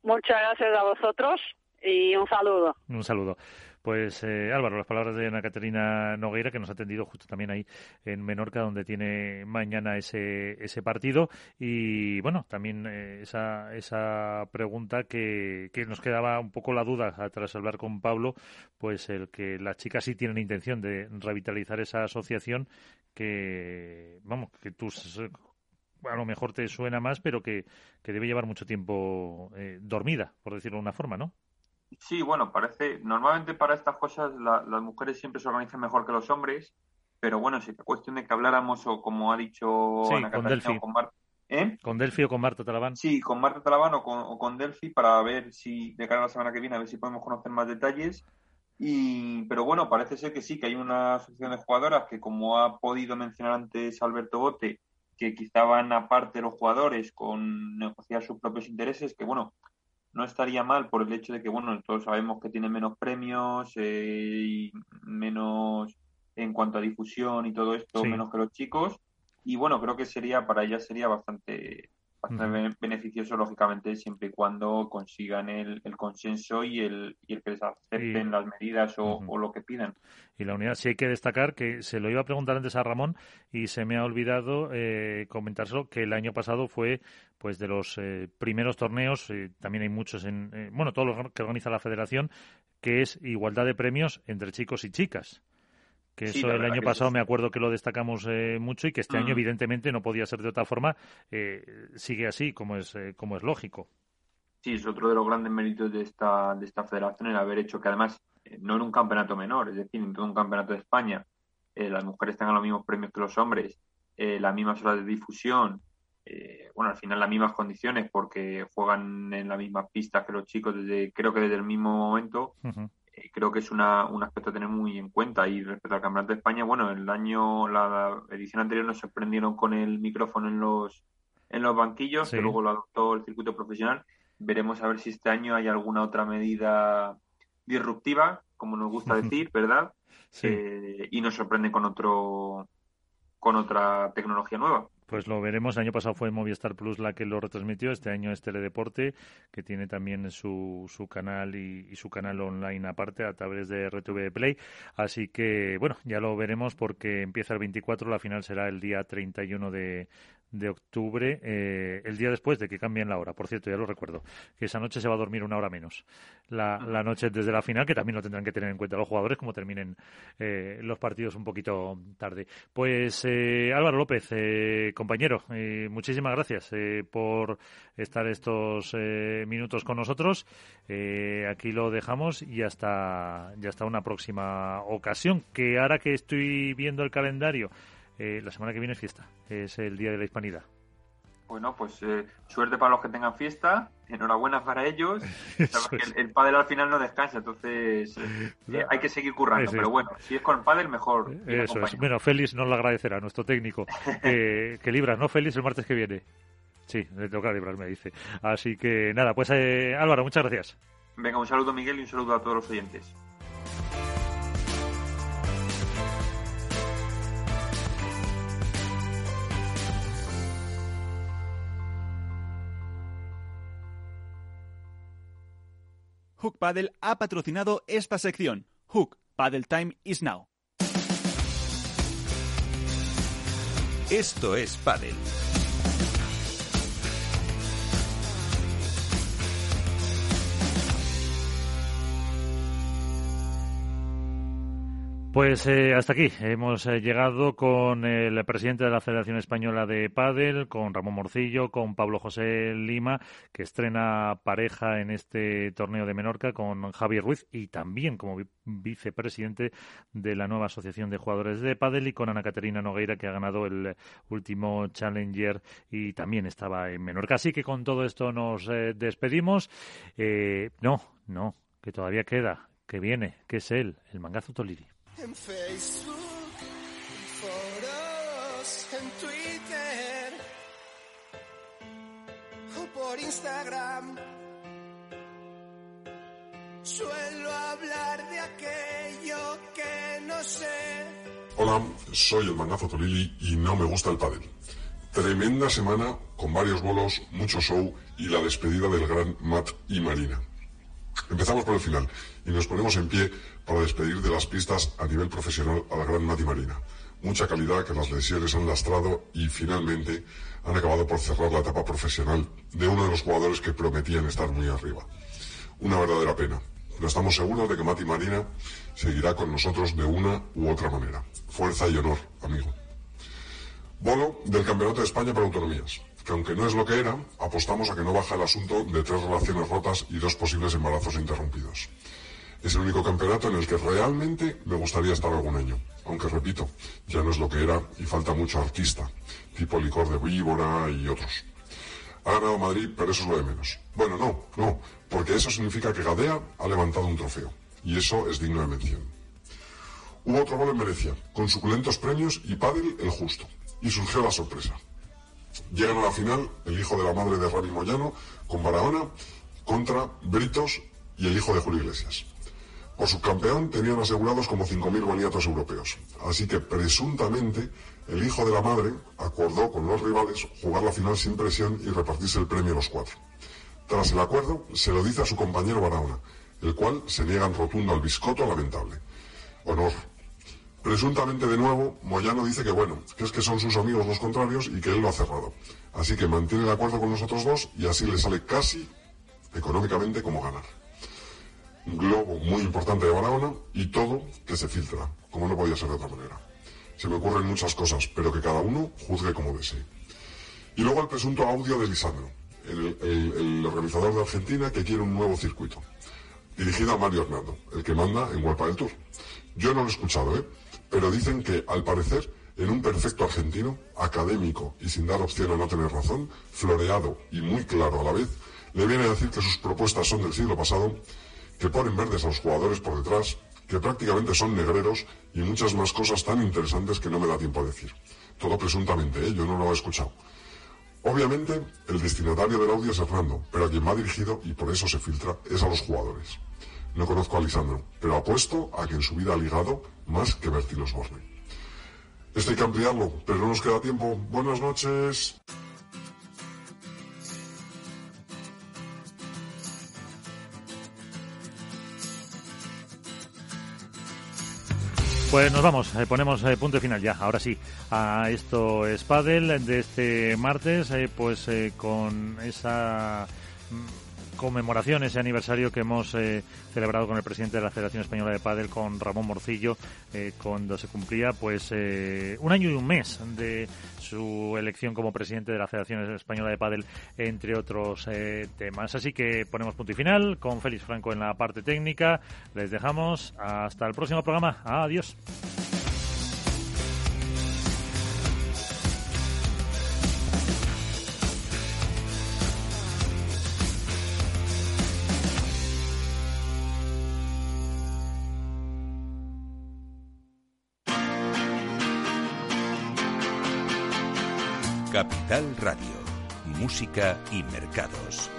Muchas gracias a vosotros y un saludo. Un saludo. Pues eh, Álvaro, las palabras de Ana Caterina Nogueira, que nos ha atendido justo también ahí en Menorca, donde tiene mañana ese, ese partido. Y bueno, también eh, esa, esa pregunta que, que nos quedaba un poco la duda tras hablar con Pablo, pues el que las chicas sí tienen intención de revitalizar esa asociación que, vamos, que tú a lo mejor te suena más, pero que, que debe llevar mucho tiempo eh, dormida, por decirlo de una forma, ¿no? Sí, bueno, parece. Normalmente para estas cosas las mujeres siempre se organizan mejor que los hombres, pero bueno, si es cuestión de que habláramos o como ha dicho Ana con Delphi. con Marta. ¿Eh? ¿Con Delphi o con Marta Talabán? Sí, con Marta Talabán o con, o con Delphi para ver si, de cara a la semana que viene, a ver si podemos conocer más detalles. Y, pero bueno, parece ser que sí, que hay una asociación de jugadoras que, como ha podido mencionar antes Alberto Bote, que quizá van aparte los jugadores con negociar sus propios intereses, que bueno, no estaría mal por el hecho de que, bueno, todos sabemos que tiene menos premios eh, y menos en cuanto a difusión y todo esto, menos que los chicos. Y bueno, creo que sería, para ellas sería bastante bastante beneficioso, lógicamente, siempre y cuando consigan el, consenso y el, y el que les acepten las medidas o, lo que pidan. Y la unidad, sí hay que destacar que se lo iba a preguntar antes a Ramón y se me ha olvidado eh, comentárselo, que el año pasado fue pues de los eh, primeros torneos, eh, también hay muchos en, eh, bueno, todos los que organiza la federación, que es igualdad de premios entre chicos y chicas que eso el año pasado me acuerdo que lo destacamos eh, mucho y que este año mm. evidentemente no podía ser de otra forma eh, sigue así como es eh, como es lógico. Sí es otro de los grandes méritos de esta de esta federación el haber hecho que además no en un campeonato menor es decir en todo un campeonato de España las mujeres tengan los mismos premios que los hombres las mismas horas de difusión bueno al final las mismas condiciones porque juegan en la misma pista que los chicos desde creo que desde el mismo momento creo que es una, un aspecto a tener muy en cuenta. Y respecto al Campeonato de España, bueno, el año, la edición anterior nos sorprendieron con el micrófono en los, en los banquillos, que luego lo adoptó el circuito profesional. Veremos a ver si este año hay alguna otra medida disruptiva, como nos gusta decir, ¿verdad? Eh, y nos sorprende con otro con otra tecnología nueva. Pues lo veremos. El año pasado fue Movistar Plus la que lo retransmitió. Este año es Teledeporte, que tiene también su, su canal y, su canal online aparte a través de RTV Play. Así que, bueno, ya lo veremos porque empieza el 24. La final será el día 31 de, de octubre, eh, el día después de que cambien la hora. Por cierto, ya lo recuerdo, que esa noche se va a dormir una hora menos. La, la noche desde la final, que también lo tendrán que tener en cuenta los jugadores, como terminen eh, los partidos un poquito tarde. Pues eh, Álvaro López, compañero, muchísimas gracias por estar estos minutos con nosotros. aquí lo dejamos y hasta, y hasta una próxima ocasión, que ahora que estoy viendo el calendario, eh, la semana que viene es fiesta, es el Día de la Hispanidad. Bueno, pues eh, suerte para los que tengan fiesta, enhorabuena para ellos. el, pádel al final no descansa, entonces eh, hay que seguir currando. pero bueno, si es con el pádel, mejor. Eso es. Bueno, Félix nos lo agradecerá, nuestro técnico. que, que libras, ¿no, Félix, el martes que viene? Sí, le toca librar, me dice. Así que nada, pues Álvaro, muchas gracias. Venga, un saludo Miguel y un saludo a todos los oyentes. Hook Paddle ha patrocinado esta sección. Hook Paddle Time is now. Esto es Paddle. Pues eh, hasta aquí hemos eh, llegado con el presidente de la Federación Española de Padel, con Ramón Morcillo, con Pablo José Lima, que estrena pareja en este torneo de Menorca, con Javier Ruiz y también como vicepresidente de la nueva Asociación de Jugadores de Padel y con Ana Caterina Nogueira, que ha ganado el último Challenger y también estaba en Menorca. Así que con todo esto nos eh, despedimos. no, no, que todavía queda, que viene, que es él, el mangazo Toliri en Facebook, en foros, en Twitter o por Instagram. Suelo hablar de aquello que no sé. Hola, soy el mangazo Tolili y no me gusta el pádel. Tremenda semana con varios bolos, mucho show y la despedida del gran Matt y Marina. Empezamos por el final y nos ponemos en pie para despedir de las pistas a nivel profesional a la gran Mati Marina. Mucha calidad que las lesiones han lastrado y finalmente han acabado por cerrar la etapa profesional de uno de los jugadores que prometían estar muy arriba. Una verdadera pena, pero estamos seguros de que Mati Marina seguirá con nosotros de una u otra manera. Fuerza y honor, amigo. Bolo del Campeonato de España para Autonomías que aunque no es lo que era, apostamos a que no baja el asunto de tres relaciones rotas y dos posibles embarazos interrumpidos. Es el único campeonato en el que realmente me gustaría estar algún año. Aunque repito, ya no es lo que era y falta mucho artista, tipo licor de víbora y otros. Ha ganado Madrid, pero eso es lo de menos. Bueno, no, no, porque eso significa que Gadea ha levantado un trofeo. Y eso es digno de mención. Hubo otro gol en Venecia, con suculentos premios y pádel el justo. Y surgió la sorpresa. Llegan a la final el hijo de la madre de Rami Moyano con Barahona contra Britos y el hijo de Julio Iglesias. Por subcampeón tenían asegurados como 5.000 boniatos europeos. Así que presuntamente el hijo de la madre acordó con los rivales jugar la final sin presión y repartirse el premio a los cuatro. Tras el acuerdo, se lo dice a su compañero Barahona, el cual se niega en rotundo al biscoto lamentable. Honor, Presuntamente de nuevo, Moyano dice que bueno, que es que son sus amigos los contrarios y que él lo ha cerrado. Así que mantiene el acuerdo con nosotros dos y así le sale casi económicamente como ganar. Globo muy importante de Barahona y todo que se filtra, como no podía ser de otra manera. Se me ocurren muchas cosas, pero que cada uno juzgue como desee. Y luego el presunto audio de Lisandro, el, el organizador de Argentina que quiere un nuevo circuito, dirigido a Mario Hernando, el que manda en Huelpa del Tour. Yo no lo he escuchado, ¿eh? Pero dicen que, al parecer, en un perfecto argentino, académico y sin dar opción a no tener razón, floreado y muy claro a la vez, le viene a decir que sus propuestas son del siglo pasado, que ponen verdes a los jugadores por detrás, que prácticamente son negreros y muchas más cosas tan interesantes que no me da tiempo a decir. Todo presuntamente, ¿eh? yo no lo he escuchado. Obviamente, el destinatario del audio es Hernando, pero a quien va dirigido, y por eso se filtra, es a los jugadores. No conozco a Lisandro, pero apuesto a que en su vida ha ligado más que Bertil Osborne. Esto hay que ampliarlo, pero no nos queda tiempo. Buenas noches. Pues nos vamos, eh, ponemos eh, punto final ya, ahora sí, a esto es Padel de este martes, eh, pues con esa mm, conmemoración, ese aniversario que hemos celebrado con el presidente de la Federación Española de Padel, con Ramón Morcillo, cuando se cumplía pues un año y un mes de su elección como presidente de la Federación Española de Padel, entre otros eh, temas. Así que ponemos punto y final con Félix Franco en la parte técnica. Les dejamos hasta el próximo programa. Adiós. Música y Mercados.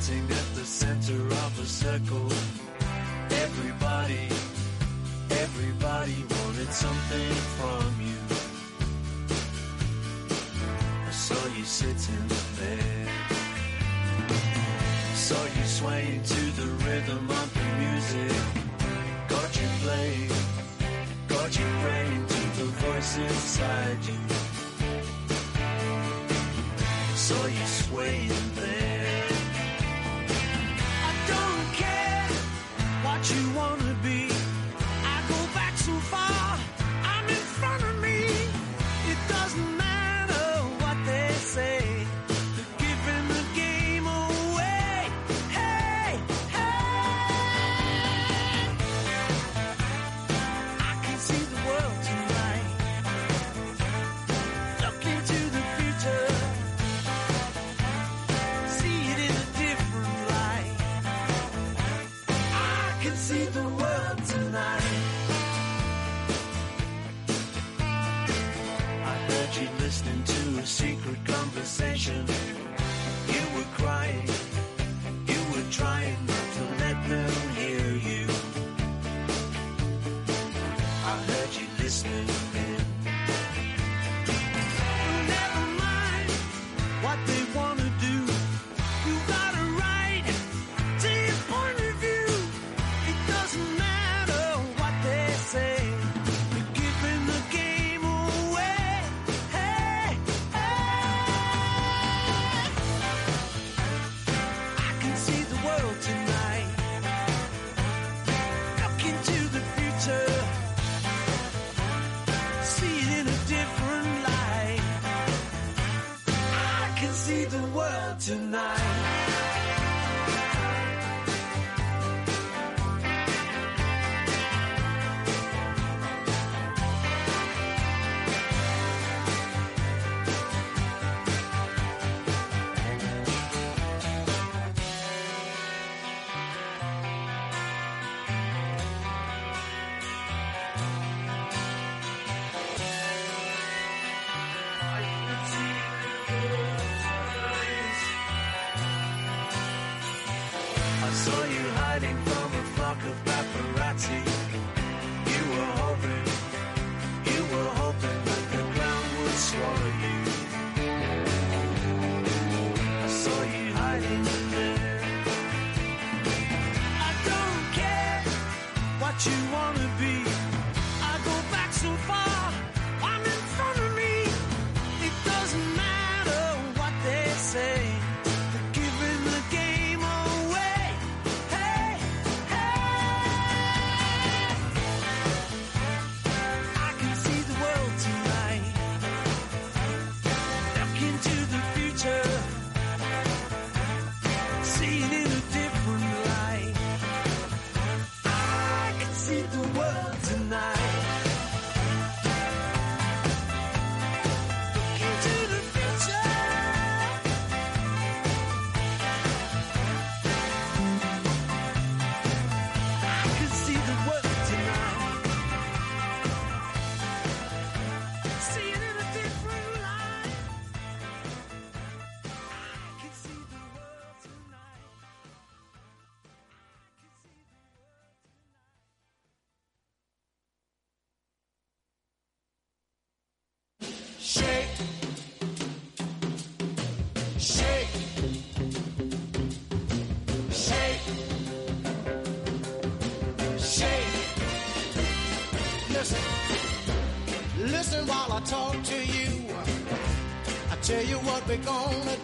sitting at the center of a circle. Everybody, everybody wanted something from you. I saw you sitting there. I saw you swaying to the rhythm of the music. be gone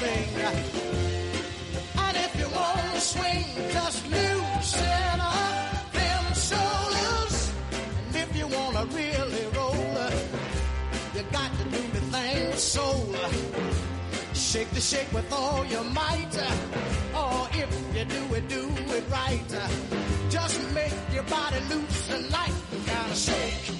thing. And if you want to swing, just loosen up them shoulders. And if you want to really roll, you got to do the thing with soul. Shake the shake with all your might. Or if you do it, do it right. Just make your body loose and light. Gotta shake.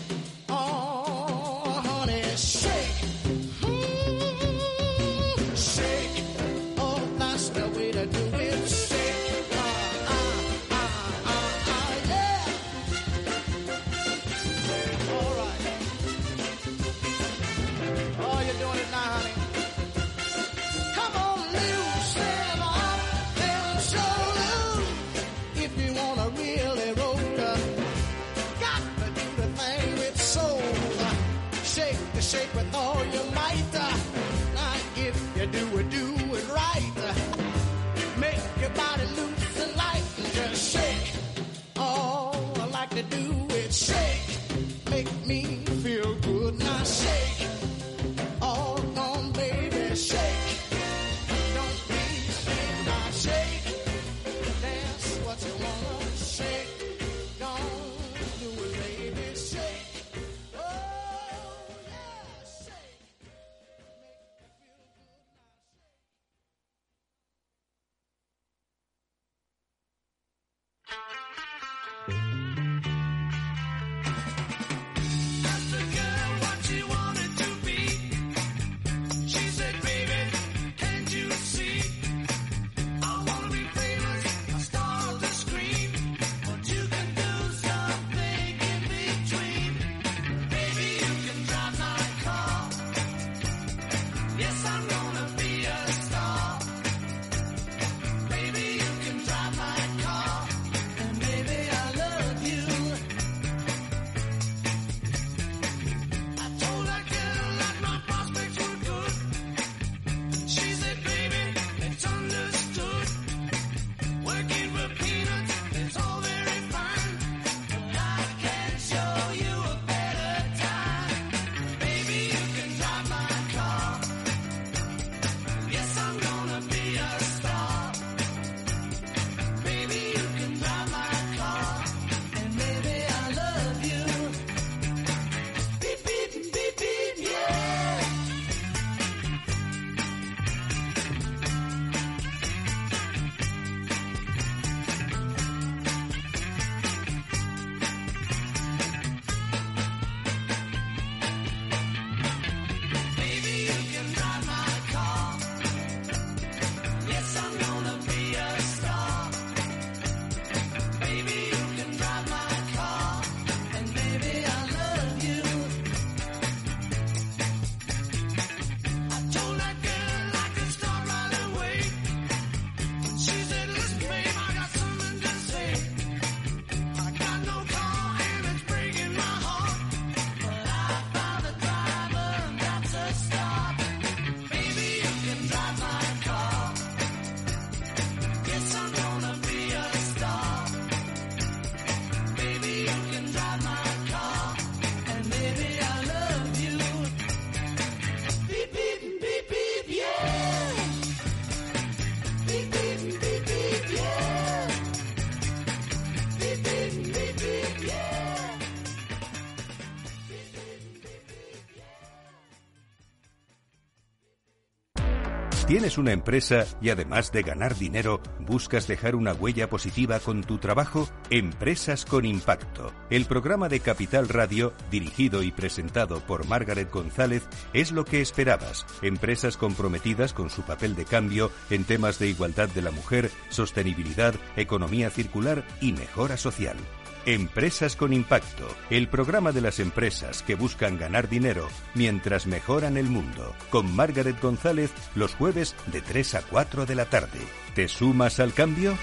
¿Tienes una empresa y además de ganar dinero, buscas dejar una huella positiva con tu trabajo? Empresas con Impacto. El programa de Capital Radio, dirigido y presentado por Margaret González, es lo que esperabas. Empresas comprometidas con su papel de cambio en temas de igualdad de la mujer, sostenibilidad, economía circular y mejora social. Empresas con Impacto, el programa de las empresas que buscan ganar dinero mientras mejoran el mundo, con Margaret González los jueves de 3 a 4 de la tarde. ¿Te sumas al cambio?